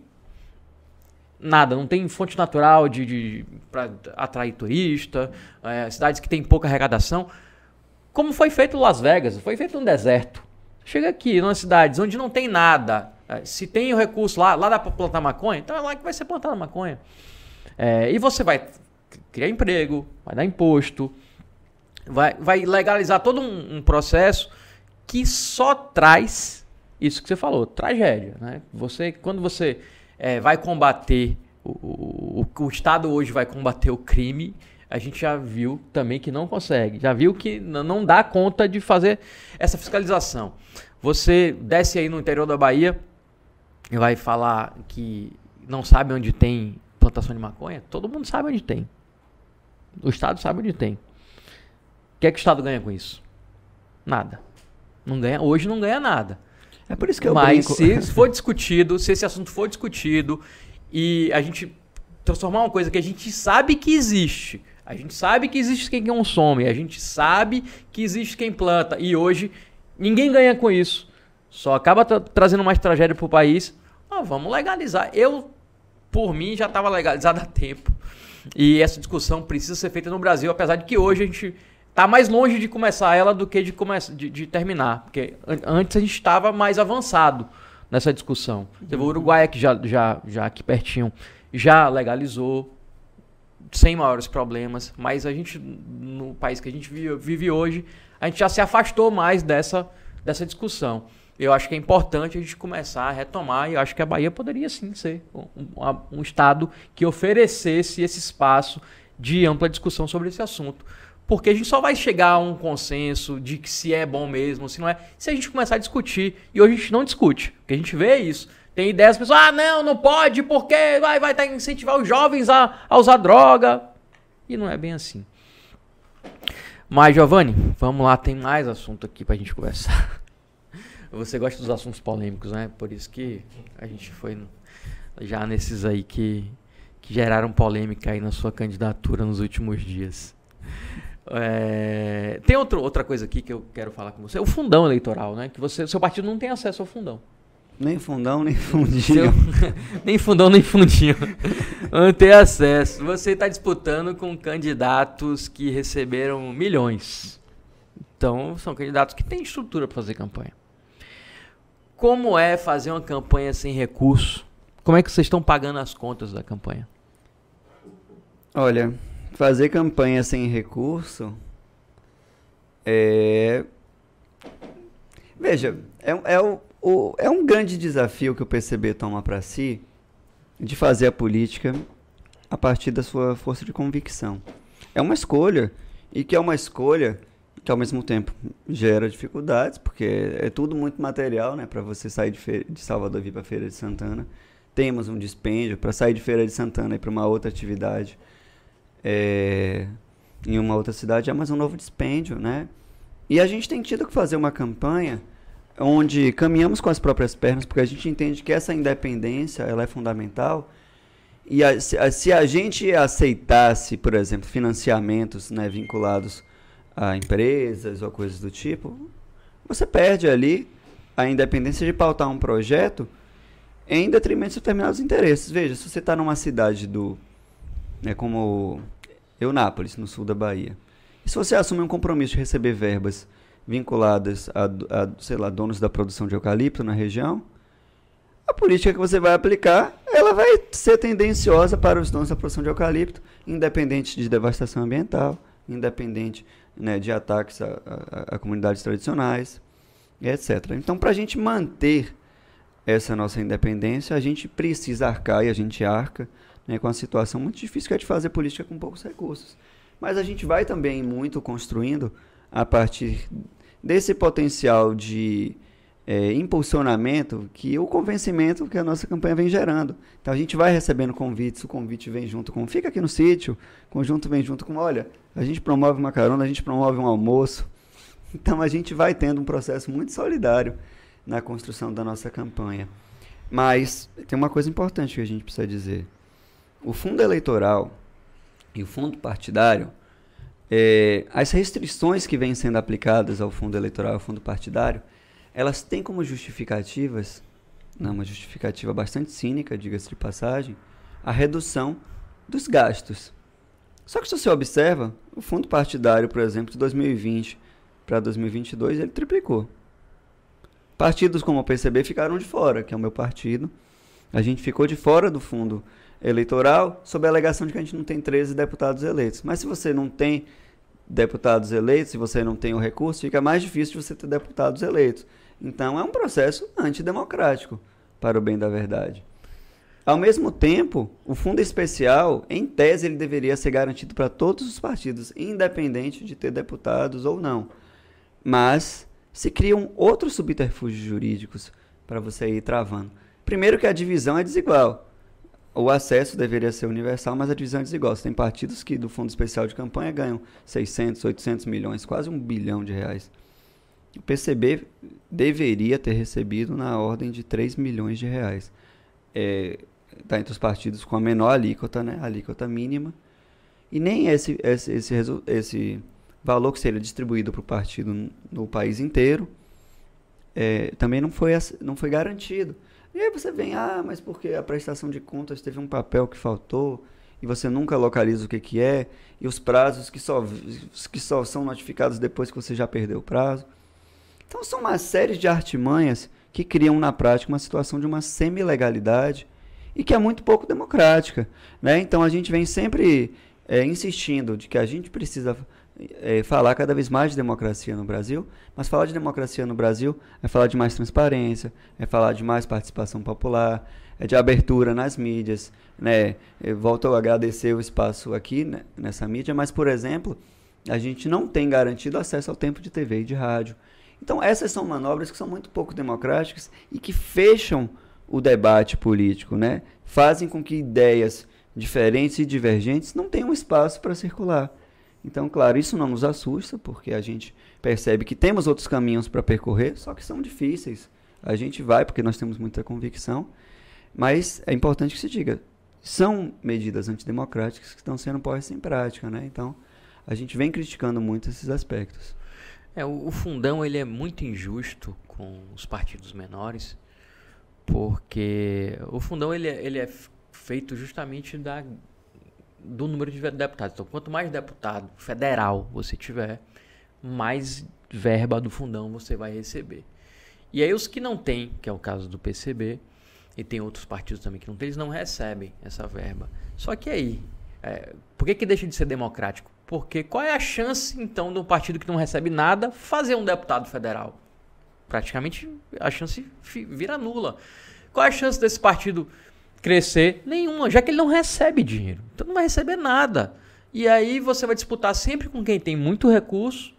nada, não tem fonte natural de, de para atrair turista, é, cidades que tem pouca arrecadação. Como foi feito Las Vegas, foi feito no deserto. Chega aqui, nas cidades onde não tem nada. É, se tem o recurso lá, lá dá para plantar maconha, então é lá que vai ser plantada maconha. É, e você vai criar emprego, vai dar imposto, vai, vai legalizar todo um, um processo que só traz isso que você falou, tragédia. Né? Você, quando você é, vai combater, o, o, o, Estado hoje vai combater o crime, a gente já viu também que não consegue, já viu que não dá conta de fazer essa fiscalização. Você desce aí no interior da Bahia e vai falar que não sabe onde tem plantação de maconha, todo mundo sabe onde tem. O Estado sabe onde tem. O que é que o Estado ganha com isso? Nada. Não ganha, hoje não ganha nada. É por isso que eu Mas brinco. se for discutido, se esse assunto for discutido e a gente transformar uma coisa que a gente sabe que existe, a gente sabe que existe quem consome, a gente sabe que existe quem planta e hoje ninguém ganha com isso. Só acaba tra trazendo mais tragédia para o país. Ah, vamos legalizar. Eu, por mim, já estava legalizado há tempo. E essa discussão precisa ser feita no Brasil, apesar de que hoje a gente tá mais longe de começar ela do que de, começar, de, de terminar. Porque antes a gente estava mais avançado nessa discussão. Uhum. O Uruguai, que já, já, já aqui pertinho, já legalizou. sem maiores problemas, mas a gente, no país que a gente vive, vive hoje, a gente já se afastou mais dessa, dessa discussão. Eu acho que é importante a gente começar a retomar, e eu acho que a Bahia poderia sim ser um, um, um estado que oferecesse esse espaço de ampla discussão sobre esse assunto. Porque a gente só vai chegar a um consenso de que se é bom mesmo, se não é, se a gente começar a discutir. E hoje a gente não discute. Porque a gente vê isso. Tem ideias, pessoas, ah, não, não pode, porque vai, vai incentivar os jovens a, a usar droga. E não é bem assim. Mas, Giovanni, vamos lá, tem mais assunto aqui pra gente conversar. Você gosta dos assuntos polêmicos, né? Por isso que a gente foi já nesses aí que, que geraram polêmica aí na sua candidatura nos últimos dias. É, tem outro, outra coisa aqui que eu quero falar com você. O fundão eleitoral, né? Que você, seu partido não tem acesso ao fundão. Nem fundão, nem fundinho. Seu, nem fundão, nem fundinho. Não tem acesso. Você está disputando com candidatos que receberam milhões. Então, são candidatos que têm estrutura para fazer campanha. Como é fazer uma campanha sem recurso? Como é que vocês estão pagando as contas da campanha? Olha, fazer campanha sem recurso é. Veja, é, é, o, o, é um grande desafio que o PCB toma para si de fazer a política a partir da sua força de convicção. É uma escolha, e que é uma escolha que ao mesmo tempo gera dificuldades, porque é tudo muito material, né, para você sair de, feira, de Salvador vir para Feira de Santana. Temos um dispêndio para sair de Feira de Santana e para uma outra atividade é, em uma outra cidade é mais um novo dispêndio, né? E a gente tem tido que fazer uma campanha onde caminhamos com as próprias pernas, porque a gente entende que essa independência ela é fundamental. E a, se, a, se, a, gente aceitasse, por exemplo, financiamentos né, vinculados a empresas ou coisas do tipo, você perde ali a independência de pautar um projeto em detrimento de determinados interesses. Veja, se você está numa cidade do. Né, como Eunápolis, no sul da Bahia. E se você assume um compromisso de receber verbas vinculadas a, a, sei lá, donos da produção de eucalipto na região, a política que você vai aplicar, ela vai ser tendenciosa para os donos da produção de eucalipto, independente de devastação ambiental, independente né, de ataques a, a, a comunidades tradicionais, etc. Então, para a gente manter essa nossa independência, a gente precisa arcar e a gente arca né, com a situação muito difícil que é de fazer política com poucos recursos. Mas a gente vai também muito construindo a partir desse potencial de é, impulsionamento que o convencimento que a nossa campanha vem gerando. Então a gente vai recebendo convites, o convite vem junto com fica aqui no sítio, conjunto vem junto com olha, a gente promove uma carona, a gente promove um almoço. Então a gente vai tendo um processo muito solidário na construção da nossa campanha. Mas tem uma coisa importante que a gente precisa dizer o fundo eleitoral e o fundo partidário, é, as restrições que vêm sendo aplicadas ao fundo eleitoral e ao fundo partidário, elas têm como justificativas, não, uma justificativa bastante cínica, diga-se de passagem, a redução dos gastos. Só que se você observa, o fundo partidário, por exemplo, de 2020 para 2022, ele triplicou. Partidos como o PCB ficaram de fora, que é o meu partido. A gente ficou de fora do fundo eleitoral sob a alegação de que a gente não tem 13 deputados eleitos. Mas se você não tem deputados eleitos, se você não tem o recurso, fica mais difícil de você ter deputados eleitos. Então é um processo antidemocrático, para o bem da verdade. Ao mesmo tempo, o fundo especial, em tese, ele deveria ser garantido para todos os partidos, independente de ter deputados ou não. Mas se criam outros subterfúgios jurídicos para você ir travando. Primeiro que a divisão é desigual o acesso deveria ser universal, mas a divisão é desigual. Você tem partidos que do Fundo Especial de Campanha ganham 600, 800 milhões, quase um bilhão de reais. O PCB deveria ter recebido na ordem de 3 milhões de reais. Está é, tá entre os partidos com a menor alíquota, né, alíquota mínima. E nem esse, esse, esse, esse valor que seria distribuído para o partido no país inteiro é, também não foi, não foi garantido. E aí você vem, ah, mas porque a prestação de contas teve um papel que faltou e você nunca localiza o que, que é, e os prazos que só, que só são notificados depois que você já perdeu o prazo. Então são uma série de artimanhas que criam na prática uma situação de uma semi-legalidade e que é muito pouco democrática. Né? Então a gente vem sempre é, insistindo de que a gente precisa é, falar cada vez mais de democracia no Brasil, mas falar de democracia no Brasil é falar de mais transparência, é falar de mais participação popular, é de abertura nas mídias. Né? Eu volto a agradecer o espaço aqui né, nessa mídia, mas, por exemplo, a gente não tem garantido acesso ao tempo de TV e de rádio. Então, essas são manobras que são muito pouco democráticas e que fecham o debate político, né? fazem com que ideias diferentes e divergentes não tenham espaço para circular. Então, claro, isso não nos assusta, porque a gente percebe que temos outros caminhos para percorrer, só que são difíceis. A gente vai porque nós temos muita convicção, mas é importante que se diga, são medidas antidemocráticas que estão sendo postas em prática, né? Então, a gente vem criticando muito esses aspectos. É, o, o fundão ele é muito injusto com os partidos menores, porque o fundão ele é, ele é feito justamente da, do número de deputados. Então, quanto mais deputado federal você tiver, mais verba do fundão você vai receber. E aí os que não têm, que é o caso do PCB, e tem outros partidos também que não têm, eles não recebem essa verba. Só que aí, é, por que, que deixa de ser democrático? Porque qual é a chance, então, de um partido que não recebe nada fazer um deputado federal? Praticamente a chance vira nula. Qual é a chance desse partido crescer? Nenhuma, já que ele não recebe dinheiro. Então não vai receber nada. E aí você vai disputar sempre com quem tem muito recurso.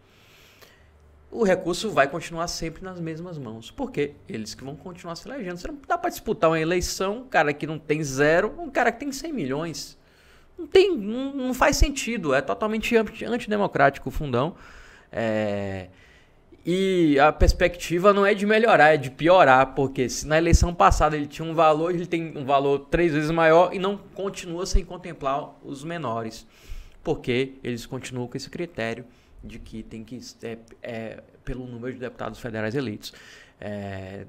O recurso vai continuar sempre nas mesmas mãos. Porque eles que vão continuar se elegendo. Você não dá para disputar uma eleição, um cara que não tem zero, um cara que tem 100 milhões. Não tem, não, não faz sentido. É totalmente antidemocrático o fundão. É, e a perspectiva não é de melhorar, é de piorar, porque se na eleição passada ele tinha um valor, ele tem um valor três vezes maior e não continua sem contemplar os menores, porque eles continuam com esse critério de que tem que é, é pelo número de deputados federais eleitos. É,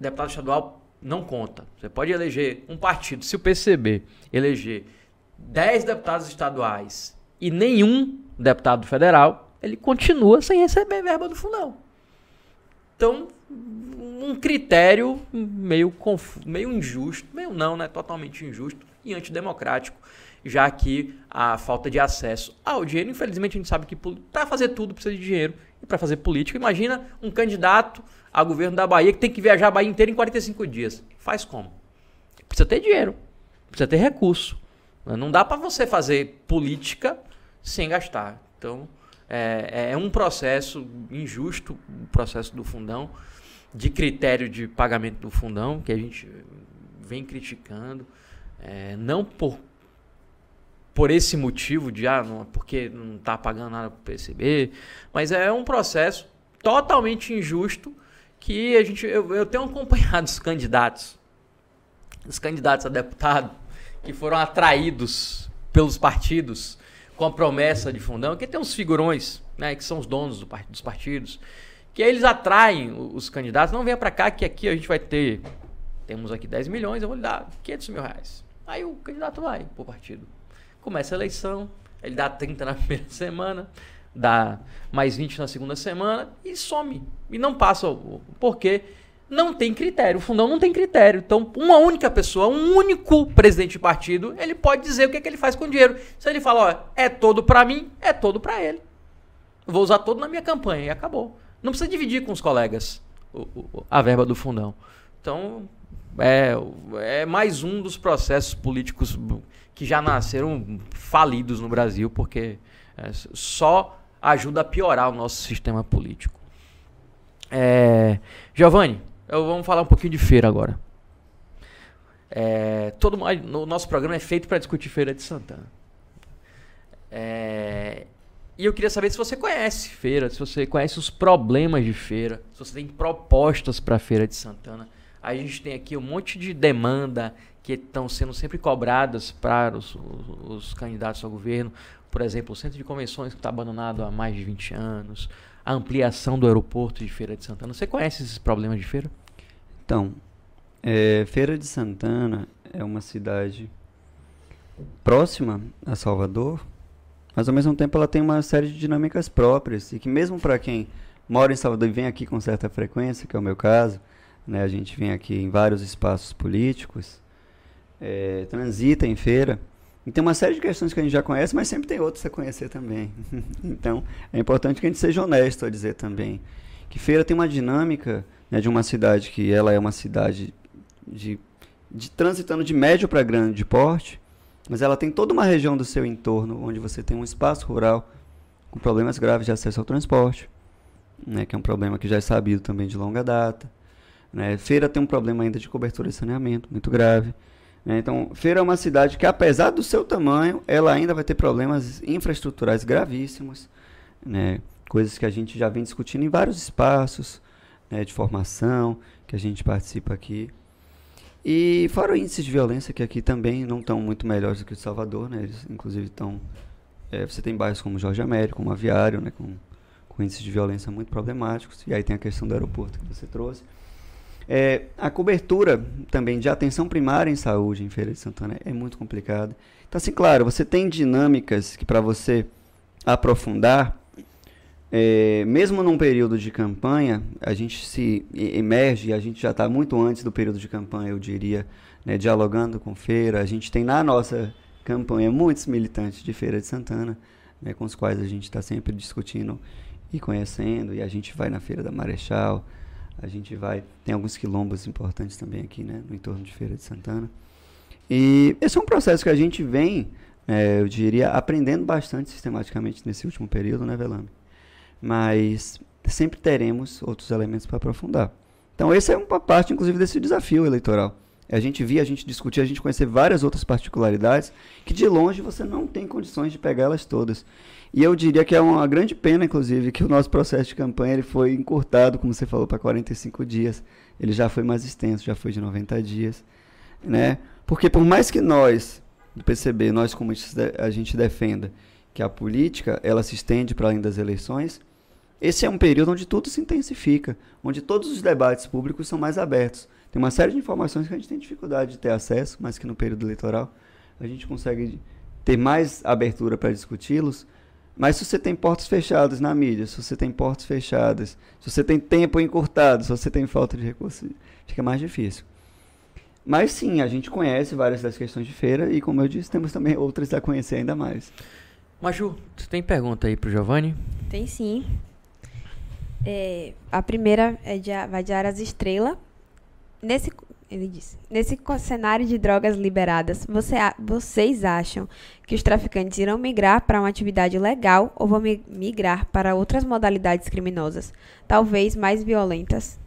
deputado estadual não conta. Você pode eleger um partido, se o PCB eleger 10 deputados estaduais e nenhum deputado federal, ele continua sem receber verba do fundão. Então, um critério meio, confuso, meio injusto, meio não, né? Totalmente injusto e antidemocrático, já que a falta de acesso ao dinheiro, infelizmente a gente sabe que para fazer tudo precisa de dinheiro e para fazer política, imagina um candidato a governo da Bahia que tem que viajar a Bahia inteira em 45 dias. Faz como? Precisa ter dinheiro, precisa ter recurso. Não dá para você fazer política sem gastar. Então, é, é um processo injusto, o processo do fundão, de critério de pagamento do fundão, que a gente vem criticando, é, não por, por esse motivo de, ah, não, porque não está pagando nada para o PCB, mas é um processo totalmente injusto que a gente, eu, eu tenho acompanhado os candidatos, os candidatos a deputado, que foram atraídos pelos partidos com a promessa de fundão, que tem uns figurões, né, que são os donos do, dos partidos, que aí eles atraem os candidatos, não venha para cá que aqui a gente vai ter, temos aqui 10 milhões, eu vou lhe dar 500 mil reais. Aí o candidato vai pro partido. Começa a eleição, ele dá 30 na primeira semana, dá mais 20 na segunda semana e some. E não passa. Por quê? Não tem critério. O fundão não tem critério. Então, uma única pessoa, um único presidente de partido, ele pode dizer o que, é que ele faz com o dinheiro. Se ele fala, ó, é todo para mim, é todo para ele. Eu vou usar todo na minha campanha e acabou. Não precisa dividir com os colegas a verba do fundão. Então, é, é mais um dos processos políticos que já nasceram falidos no Brasil, porque é, só ajuda a piorar o nosso sistema político. É, Giovanni, eu, vamos falar um pouquinho de feira agora. É, todo o nosso programa é feito para discutir Feira de Santana. É, e eu queria saber se você conhece feira, se você conhece os problemas de feira, se você tem propostas para Feira de Santana. A gente tem aqui um monte de demanda que estão sendo sempre cobradas para os, os, os, candidatos ao governo. Por exemplo, o centro de convenções que está abandonado há mais de 20 anos, a ampliação do aeroporto de Feira de Santana. Você conhece esses problemas de feira? Então, é, Feira de Santana é uma cidade próxima a Salvador, mas ao mesmo tempo ela tem uma série de dinâmicas próprias e que mesmo para quem mora em Salvador e vem aqui com certa frequência, que é o meu caso, né, a gente vem aqui em vários espaços políticos, é, transita em feira, E tem uma série de questões que a gente já conhece, mas sempre tem outras a conhecer também. então, é importante que a gente seja honesto a dizer também que Feira tem uma dinâmica né, de uma cidade que ela é uma cidade de, de transitando de médio para grande porte, mas ela tem toda uma região do seu entorno onde você tem um espaço rural com problemas graves de acesso ao transporte, né, que é um problema que já é sabido também de longa data. Né. Feira tem um problema ainda de cobertura de saneamento muito grave. Né. Então, Feira é uma cidade que, apesar do seu tamanho, ela ainda vai ter problemas infraestruturais gravíssimos, né, coisas que a gente já vem discutindo em vários espaços né, de formação que a gente participa aqui. E fora o índice de violência, que aqui também não estão muito melhores do que o de Salvador, né? Eles, inclusive, estão... É, você tem bairros como Jorge Américo, como Aviário, né? Com, com índices de violência muito problemáticos. E aí tem a questão do aeroporto que você trouxe. É, a cobertura também de atenção primária em saúde em Feira de Santana é muito complicada. Então, assim, claro, você tem dinâmicas que para você aprofundar, é, mesmo num período de campanha, a gente se emerge, a gente já está muito antes do período de campanha, eu diria, né, dialogando com feira. A gente tem na nossa campanha muitos militantes de Feira de Santana, né, com os quais a gente está sempre discutindo e conhecendo. E a gente vai na Feira da Marechal, a gente vai. Tem alguns quilombos importantes também aqui, né, no entorno de Feira de Santana. E esse é um processo que a gente vem, é, eu diria, aprendendo bastante sistematicamente nesse último período, né, Velame? Mas sempre teremos outros elementos para aprofundar. Então, essa é uma parte, inclusive, desse desafio eleitoral. É a gente via, a gente discutir, a gente conhecer várias outras particularidades que de longe você não tem condições de pegá-las todas. E eu diria que é uma grande pena, inclusive, que o nosso processo de campanha ele foi encurtado, como você falou, para 45 dias. Ele já foi mais extenso, já foi de 90 dias. Né? Porque por mais que nós, do PCB, nós como a gente defenda que a política ela se estende para além das eleições, esse é um período onde tudo se intensifica, onde todos os debates públicos são mais abertos. Tem uma série de informações que a gente tem dificuldade de ter acesso, mas que no período eleitoral a gente consegue ter mais abertura para discuti-los. Mas se você tem portas fechadas na mídia, se você tem portas fechadas, se você tem tempo encurtado, se você tem falta de recursos, fica mais difícil. Mas sim, a gente conhece várias das questões de feira e, como eu disse, temos também outras a conhecer ainda mais. Maju, você tem pergunta aí para o Giovanni? Tem sim. É, a primeira é de, vai de Aras Estrela. Nesse, ele disse, nesse cenário de drogas liberadas, você, vocês acham que os traficantes irão migrar para uma atividade legal ou vão migrar para outras modalidades criminosas, talvez mais violentas?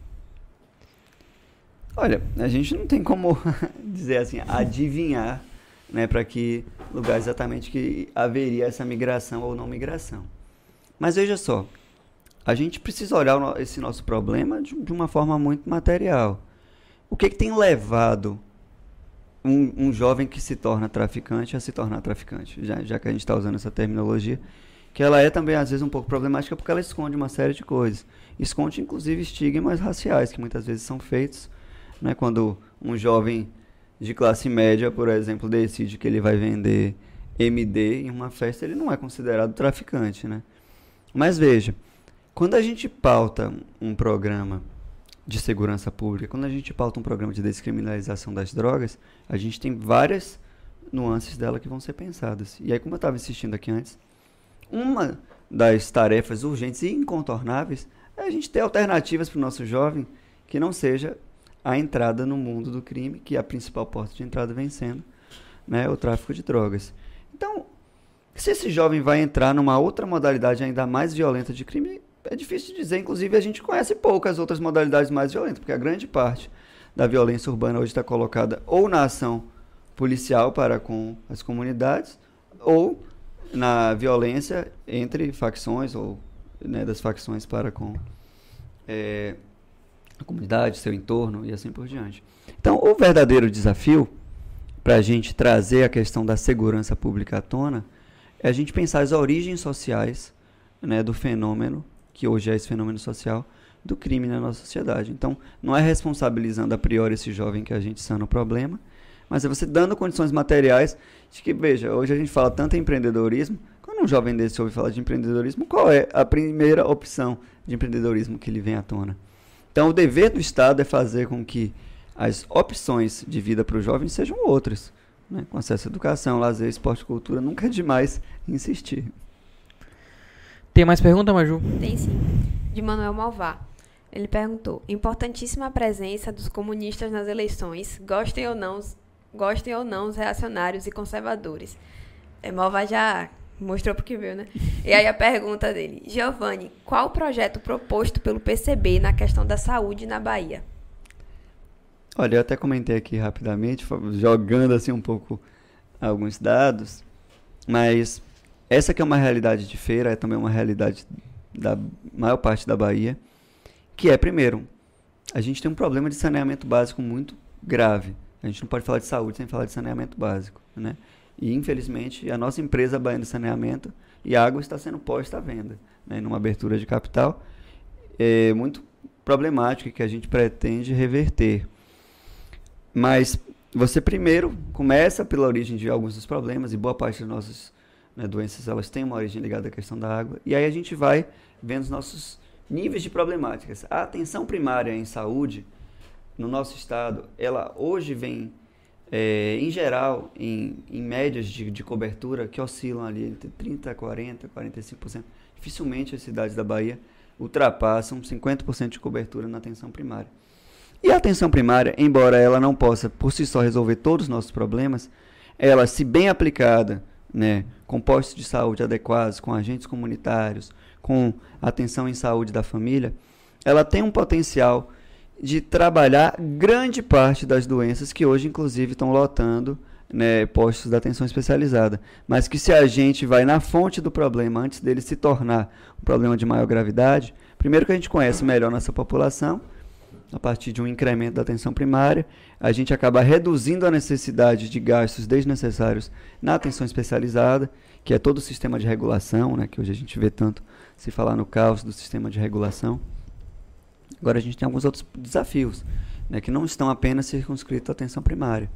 Olha, a gente não tem como dizer assim, adivinhar, né, para que lugar exatamente que haveria essa migração ou não migração. Mas veja só, a gente precisa olhar esse nosso problema de, uma forma muito material. O que, que tem levado um, um, jovem que se torna traficante a se tornar traficante? Já, já que a gente está usando essa terminologia, que ela é também às vezes um pouco problemática porque ela esconde uma série de coisas. Esconde inclusive estigmas raciais que muitas vezes são feitos, né, quando um jovem de classe média, por exemplo, decide que ele vai vender MD em uma festa, ele não é considerado traficante, né? Mas veja, quando a gente pauta um programa de segurança pública, quando a gente pauta um programa de descriminalização das drogas, a gente tem várias nuances dela que vão ser pensadas. E aí, como eu estava insistindo aqui antes, uma das tarefas urgentes e incontornáveis é a gente ter alternativas para o nosso jovem que não seja a entrada no mundo do crime, que a principal porta de entrada vem sendo né, o tráfico de drogas. Então, se esse jovem vai entrar numa outra modalidade ainda mais violenta de crime, é difícil de dizer. Inclusive, a gente conhece poucas outras modalidades mais violentas, porque a grande parte da violência urbana hoje está colocada ou na ação policial para com as comunidades, ou na violência entre facções, ou né, das facções para com é, a comunidade, seu entorno e assim por diante. Então, o verdadeiro desafio para a gente trazer a questão da segurança pública à tona é a gente pensar as origens sociais né, do fenômeno que hoje é esse fenômeno social, do crime na nossa sociedade. Então, não é responsabilizando a priori esse jovem que a gente sana o problema, mas é você dando condições materiais de que, veja, hoje a gente fala tanto em empreendedorismo, quando um jovem desse ouve falar de empreendedorismo, qual é a primeira opção de empreendedorismo que ele vem à tona? Então, o dever do Estado é fazer com que as opções de vida para o jovem sejam outras. né, com acesso à educação, lazer, esporte cultura, nunca é demais insistir. Tem mais pergunta, Maju? Tem sim. De Manuel Malvá. Ele perguntou: importantíssima a presença dos comunistas nas eleições, gostem ou não, gostem ou não os reacionários e conservadores. É, Malvá já mostrou porque viu, né? E aí a pergunta dele: Giovanni, qual o projeto proposto pelo PCB na questão da saúde na Bahia? Olha, eu até comentei aqui rapidamente, jogando assim um pouco alguns dados, mas essa que é uma realidade de feira, é também uma realidade da maior parte da Bahia, que é, primeiro, a gente tem um problema de saneamento básico muito grave. A gente não pode falar de saúde sem falar de saneamento básico, né? E, infelizmente, a nossa empresa Baiana de Saneamento e Água está sendo posta à venda, né? numa abertura de capital é muito problemática que a gente pretende reverter. Mas você primeiro começa pela origem de alguns dos problemas e boa parte das nossas né, doenças elas têm uma origem ligada à questão da água e aí a gente vai vendo os nossos níveis de problemáticas. A atenção primária em saúde no nosso estado, ela hoje vem é, em geral em, em médias de, de, cobertura que oscilam ali entre 30, 40, 45%. Dificilmente as cidades da Bahia ultrapassam 50% de cobertura na atenção primária. E a atenção primária, embora ela não possa por si só resolver todos os nossos problemas, ela, se bem aplicada, né, com postos de saúde adequados, com agentes comunitários, com atenção em saúde da família, ela tem um potencial de trabalhar grande parte das doenças que hoje, inclusive, estão lotando né, postos de atenção especializada. Mas que se a gente vai na fonte do problema antes dele se tornar um problema de maior gravidade, primeiro que a gente conhece melhor nossa população, a partir de um incremento da atenção primária, a gente acaba reduzindo a necessidade de gastos desnecessários na atenção especializada, que é todo o sistema de regulação, né, que hoje a gente vê tanto se falar no caos do sistema de regulação. Agora a gente tem alguns outros desafios, né, que não estão apenas circunscritos à atenção primária.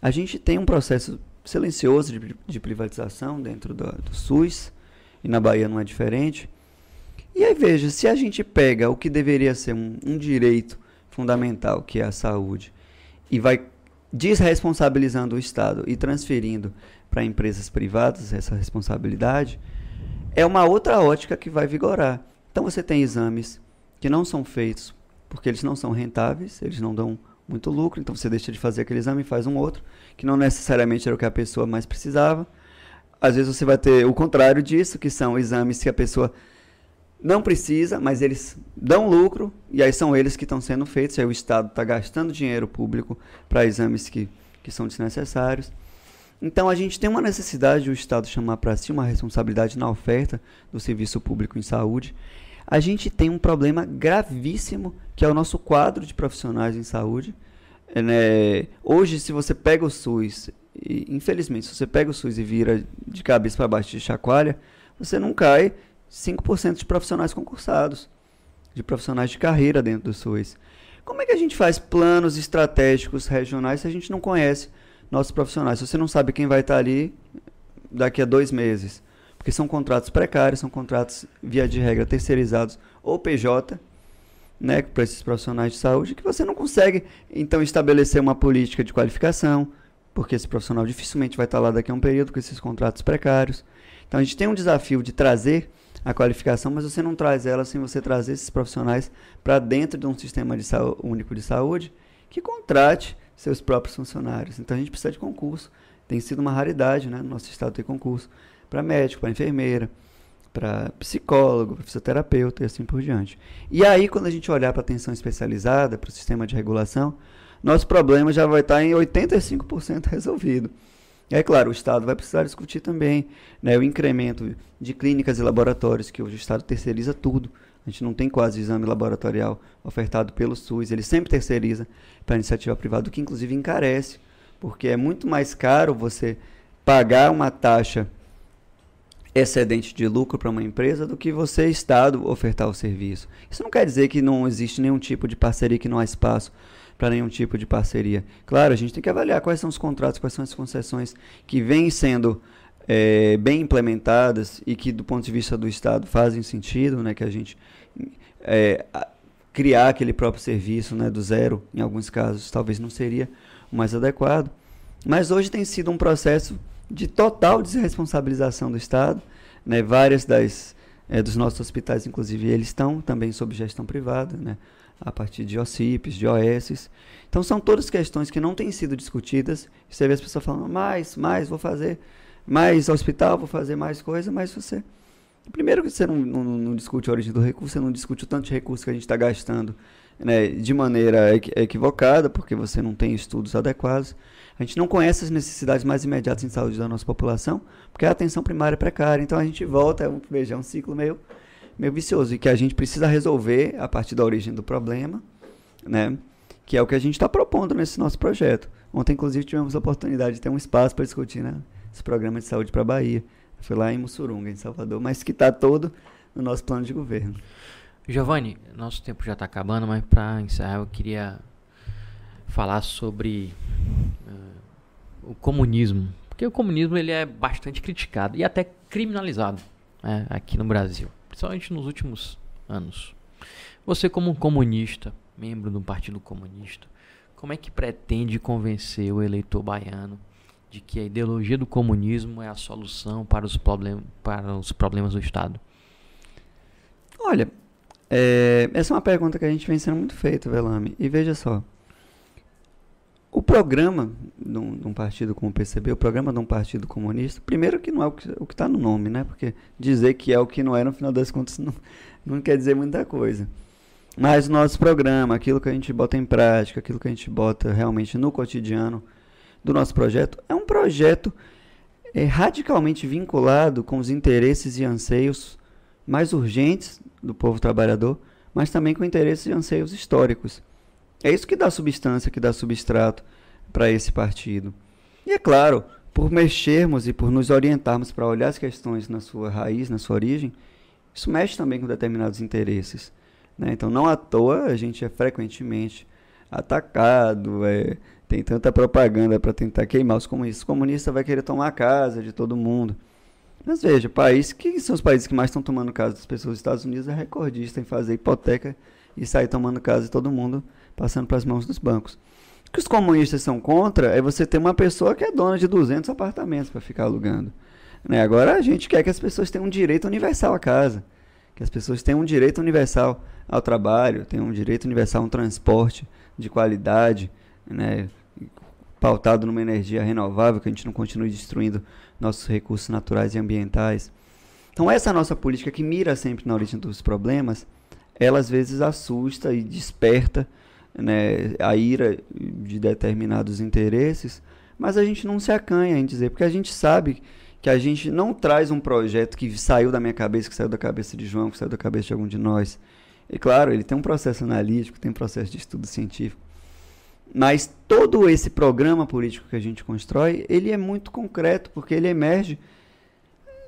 A gente tem um processo silencioso de, de privatização dentro do, do SUS, e na Bahia não é diferente, e aí veja, se a gente pega o que deveria ser um, um direito fundamental, que é a saúde, e vai desresponsabilizando o Estado e transferindo para empresas privadas essa responsabilidade, é uma outra ótica que vai vigorar. Então você tem exames que não são feitos porque eles não são rentáveis, eles não dão muito lucro, então você deixa de fazer aquele exame e faz um outro, que não necessariamente era o que a pessoa mais precisava. Às vezes você vai ter o contrário disso, que são exames que a pessoa não precisa, mas eles dão lucro e aí são eles que estão sendo feitos. Aí o Estado está gastando dinheiro público para exames que, que são desnecessários. Então a gente tem uma necessidade de o Estado chamar para si uma responsabilidade na oferta do serviço público em saúde. A gente tem um problema gravíssimo que é o nosso quadro de profissionais em saúde. É, né? Hoje, se você pega o SUS, e, infelizmente, se você pega o SUS e vira de cabeça para baixo de chacoalha, você não cai 5% de profissionais concursados, de profissionais de carreira dentro do SUS. Como é que a gente faz planos estratégicos regionais se a gente não conhece nossos profissionais? Se você não sabe quem vai estar ali daqui a dois meses. Porque são contratos precários, são contratos, via de regra, terceirizados ou PJ, né, para esses profissionais de saúde, que você não consegue, então, estabelecer uma política de qualificação, porque esse profissional dificilmente vai estar lá daqui a um período com esses contratos precários. Então, a gente tem um desafio de trazer a qualificação, mas você não traz ela sem você trazer esses profissionais para dentro de um sistema de único de saúde que contrate seus próprios funcionários. Então a gente precisa de concurso. Tem sido uma raridade, né? No nosso estado ter concurso para médico, para enfermeira, para psicólogo, para fisioterapeuta e assim por diante. E aí, quando a gente olhar para atenção especializada, para o sistema de regulação, nosso problema já vai estar em 85% resolvido. Aí, claro, o Estado vai precisar discutir também né, o incremento de clínicas e laboratórios, que hoje o Estado terceiriza tudo. A gente não tem quase exame laboratorial ofertado pelo SUS, ele sempre terceiriza para a iniciativa privada, o que inclusive encarece, porque é muito mais caro você pagar uma taxa excedente de lucro para uma empresa do que você, Estado, ofertar o serviço. Isso não quer dizer que não existe nenhum tipo de parceria, que não há espaço para nenhum tipo de parceria. Claro, a gente tem que avaliar quais são os contratos, quais são as concessões que vêm sendo é, bem implementadas e que, do ponto de vista do Estado, fazem sentido, né, que a gente é, criar aquele próprio serviço né, do zero, em alguns casos, talvez não seria o mais adequado. Mas hoje tem sido um processo de total desresponsabilização do Estado. Né? Várias das é, dos nossos hospitais, inclusive, eles estão também sob gestão privada, né? A partir de OCIPs, de OS. Então são todas questões que não têm sido discutidas. Você vê as pessoas falando, mais, mais, vou fazer mais hospital, vou fazer mais coisa, mas você. Primeiro que você não, não, não, discute a origem do recurso, você não discute o tanto de recurso que a gente está gastando né, de maneira equivocada, porque você não tem estudos adequados. A gente não conhece as necessidades mais imediatas em saúde da nossa população, porque a atenção primária é precária. Então a gente volta, é um, veja, é um ciclo meio, meio vicioso e que a gente precisa resolver a partir da origem do problema, né? Que é o que a gente está propondo nesse nosso projeto. Ontem, inclusive, tivemos a oportunidade de ter um espaço para discutir né, esse programa de saúde para a Bahia. Foi lá em Mussurunga, em Salvador, mas que está todo no nosso plano de governo. Giovanni, nosso tempo já está acabando, mas para encerrar eu queria falar sobre uh, o comunismo, porque o comunismo ele é bastante criticado e até criminalizado né, aqui no Brasil, principalmente nos últimos anos. Você como um comunista, membro do Partido Comunista, como é que pretende convencer o eleitor baiano de que a ideologia do comunismo é a solução para os, problem para os problemas do Estado? Olha, é, essa é uma pergunta que a gente vem sendo muito feita, Velame. E veja só. O programa de um, de um, partido como o PCB, o programa de um partido comunista, primeiro que não é o que está no nome, né? Porque dizer que é o que não é, no final das contas, não, não quer dizer muita coisa. Mas nosso programa, aquilo que a gente bota em prática, aquilo que a gente bota realmente no cotidiano do nosso projeto, é um projeto é, radicalmente vinculado com os interesses e anseios mais urgentes do povo trabalhador, mas também com interesses e anseios históricos. É isso que dá substância, que dá substrato para esse partido. E é claro, por mexermos e por nos orientarmos para olhar as questões na sua raiz, na sua origem, isso mexe também com determinados interesses. Né? Então, não à toa, a gente é frequentemente atacado, é, tem tanta propaganda para tentar queimar os comunistas. O comunista vai querer tomar a casa de todo mundo. Mas veja, país, que são os países que mais estão tomando casa das pessoas? Os Estados Unidos é recordista em fazer hipoteca e sair tomando casa de todo mundo, passando para as mãos dos bancos. O que os comunistas são contra é você ter uma pessoa que é dona de 200 apartamentos para ficar alugando. Né? Agora a gente quer que as pessoas tenham um direito universal à casa, que as pessoas tenham um direito universal ao trabalho, tenham um direito universal a um transporte de qualidade, né? pautado numa energia renovável, que a gente não continue destruindo nossos recursos naturais e ambientais. Então essa nossa política que mira sempre na origem dos problemas, ela às vezes assusta e desperta né, a ira de determinados interesses, mas a gente não se acanha em dizer, porque a gente sabe que a gente não traz um projeto que saiu da minha cabeça, que saiu da cabeça de João, que saiu da cabeça de algum de nós. E claro, ele tem um processo analítico, tem um processo de estudo científico. Mas todo esse programa político que a gente constrói, ele é muito concreto, porque ele emerge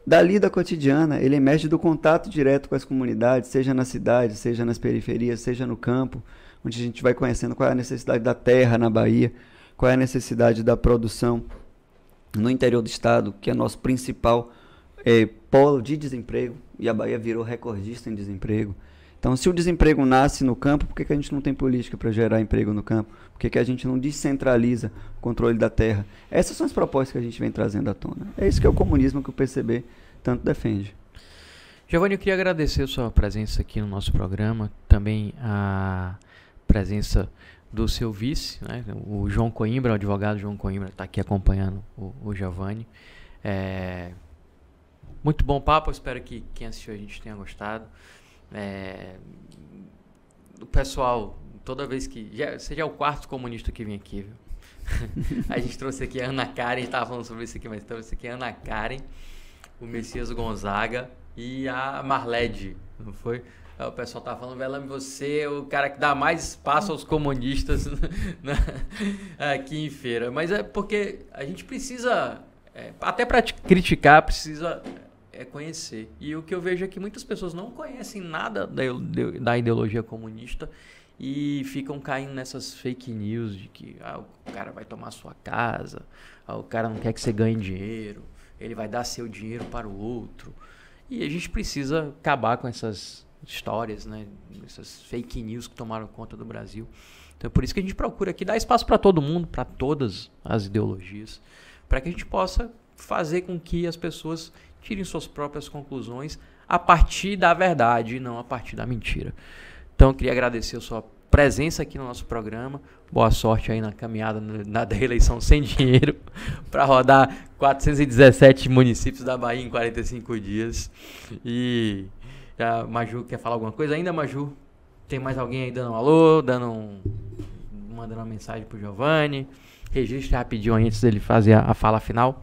da lida cotidiana, ele emerge do contato direto com as comunidades, seja na cidade, seja nas periferias, seja no campo, onde a gente vai conhecendo qual é a necessidade da terra na Bahia, qual é a necessidade da produção no interior do estado, que é nosso principal é, polo de desemprego, e a Bahia virou recordista em desemprego. Então, se o desemprego nasce no campo, por que, que a gente não tem política para gerar emprego no campo? Por que, que a gente não descentraliza o controle da terra? Essas são as propostas que a gente vem trazendo à tona. É isso que é o comunismo que o PCB tanto defende. Giovanni, eu queria agradecer a sua presença aqui no nosso programa, também a presença do seu vice, né, o João Coimbra, o advogado João Coimbra, está aqui acompanhando o, o Giovanni. É, muito bom papo, espero que quem assistiu a gente tenha gostado. É, o pessoal, toda vez que. Já, você já é o quarto comunista que vem aqui, viu? a gente trouxe aqui a Ana Karen, estava falando sobre isso aqui, mas trouxe aqui a Ana Karen, o Messias Gonzaga e a Marlede, não foi? O pessoal tá falando, Velame, você é o cara que dá mais espaço aos comunistas aqui em feira. Mas é porque a gente precisa, é, até para criticar, precisa é conhecer. E o que eu vejo é que muitas pessoas não conhecem nada da, da ideologia comunista e ficam caindo nessas fake news de que ah, o cara vai tomar sua casa, ah, o cara não quer que você ganhe dinheiro, ele vai dar seu dinheiro para o outro. E a gente precisa acabar com essas histórias, né? Essas fake news que tomaram conta do Brasil. Então é por isso que a gente procura aqui dar espaço para todo mundo, para todas as ideologias, para que a gente possa fazer com que as pessoas tirem suas próprias conclusões a partir da verdade e não a partir da mentira. Então eu queria agradecer a sua presença aqui no nosso programa. Boa sorte aí na caminhada na, na reeleição sem dinheiro para rodar 417 municípios da Bahia em 45 dias. E a Maju quer falar alguma coisa ainda, Maju? Tem mais alguém aí dando um alô, dando um, mandando uma mensagem pro Giovanni? Registre rapidinho antes dele fazer a, fala final.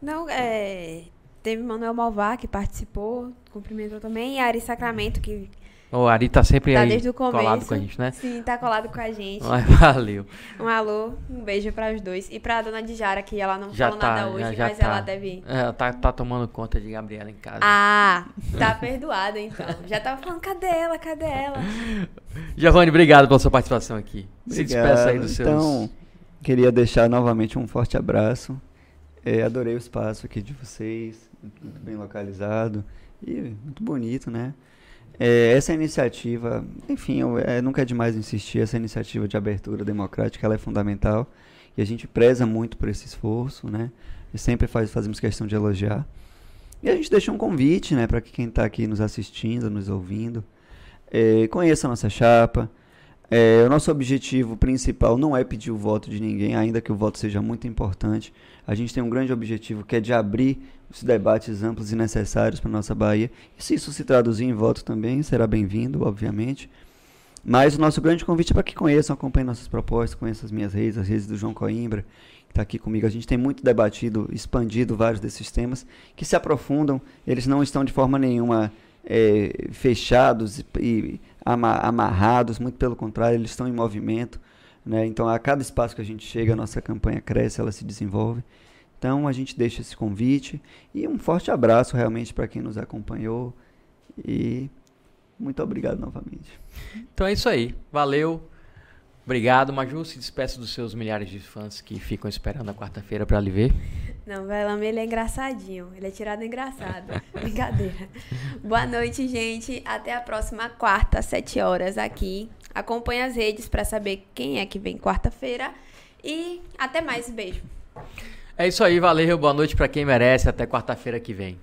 Não, é, teve Manuel Malvar que participou, cumprimentou também, e Ari Sacramento que o Ari tá sempre tá aí desde o começo. colado com a gente, né? Sim, tá colado com a gente. Mas valeu. Um alô, um beijo para os dois. E pra dona Dijara, que ela não Já falou tá, nada hoje, já, já mas tá. ela deve. É, Ela tá, tá tomando conta de Gabriela em casa. Ah, tá perdoada então. Já tava falando, cadê ela? Cadê ela? Giovanni, obrigado pela sua participação aqui. Se Obrigado. despeça aí dos seus. Então, queria deixar novamente um forte abraço. É, adorei o espaço aqui de vocês, muito bem localizado e muito bonito, né? É, essa iniciativa, enfim, é, nunca é demais insistir, essa iniciativa de abertura democrática ela é fundamental e a gente preza muito por esse esforço, né? E sempre faz, fazemos questão de elogiar. E a gente deixa um convite, né, para que quem está aqui nos assistindo, nos ouvindo, é, conheça a nossa chapa. É, o nosso objetivo principal não é pedir o voto de ninguém, ainda que o voto seja muito importante. A gente tem um grande objetivo que é de abrir os debates amplos e necessários para nossa Bahia. E se isso se traduzir em voto também, será bem-vindo, obviamente. Mas o nosso grande convite é para que conheçam, acompanhem nossas propostas, conheçam as minhas redes, as redes do João Coimbra, que está aqui comigo. A gente tem muito debatido, expandido vários desses temas que se aprofundam, eles não estão de forma nenhuma eh, fechados e, e amarrados, muito pelo contrário, eles estão em movimento. Né? Então, a cada espaço que a gente chega, a nossa campanha cresce, ela se desenvolve. Então, a gente deixa esse convite e um forte abraço realmente para quem nos acompanhou. E muito obrigado novamente. Então é isso aí. Valeu. Obrigado, Maju. Se despeça dos seus milhares de fãs que ficam esperando a quarta-feira para lhe ver. Não, Velame, ele é engraçadinho. Ele é tirado engraçado. Brincadeira. Boa noite, gente. Até a próxima quarta, às 7 horas aqui. Acompanhe as redes para saber quem é que vem quarta-feira. E até mais. Beijo. É isso aí, valeu. Boa noite para quem merece. Até quarta-feira que vem.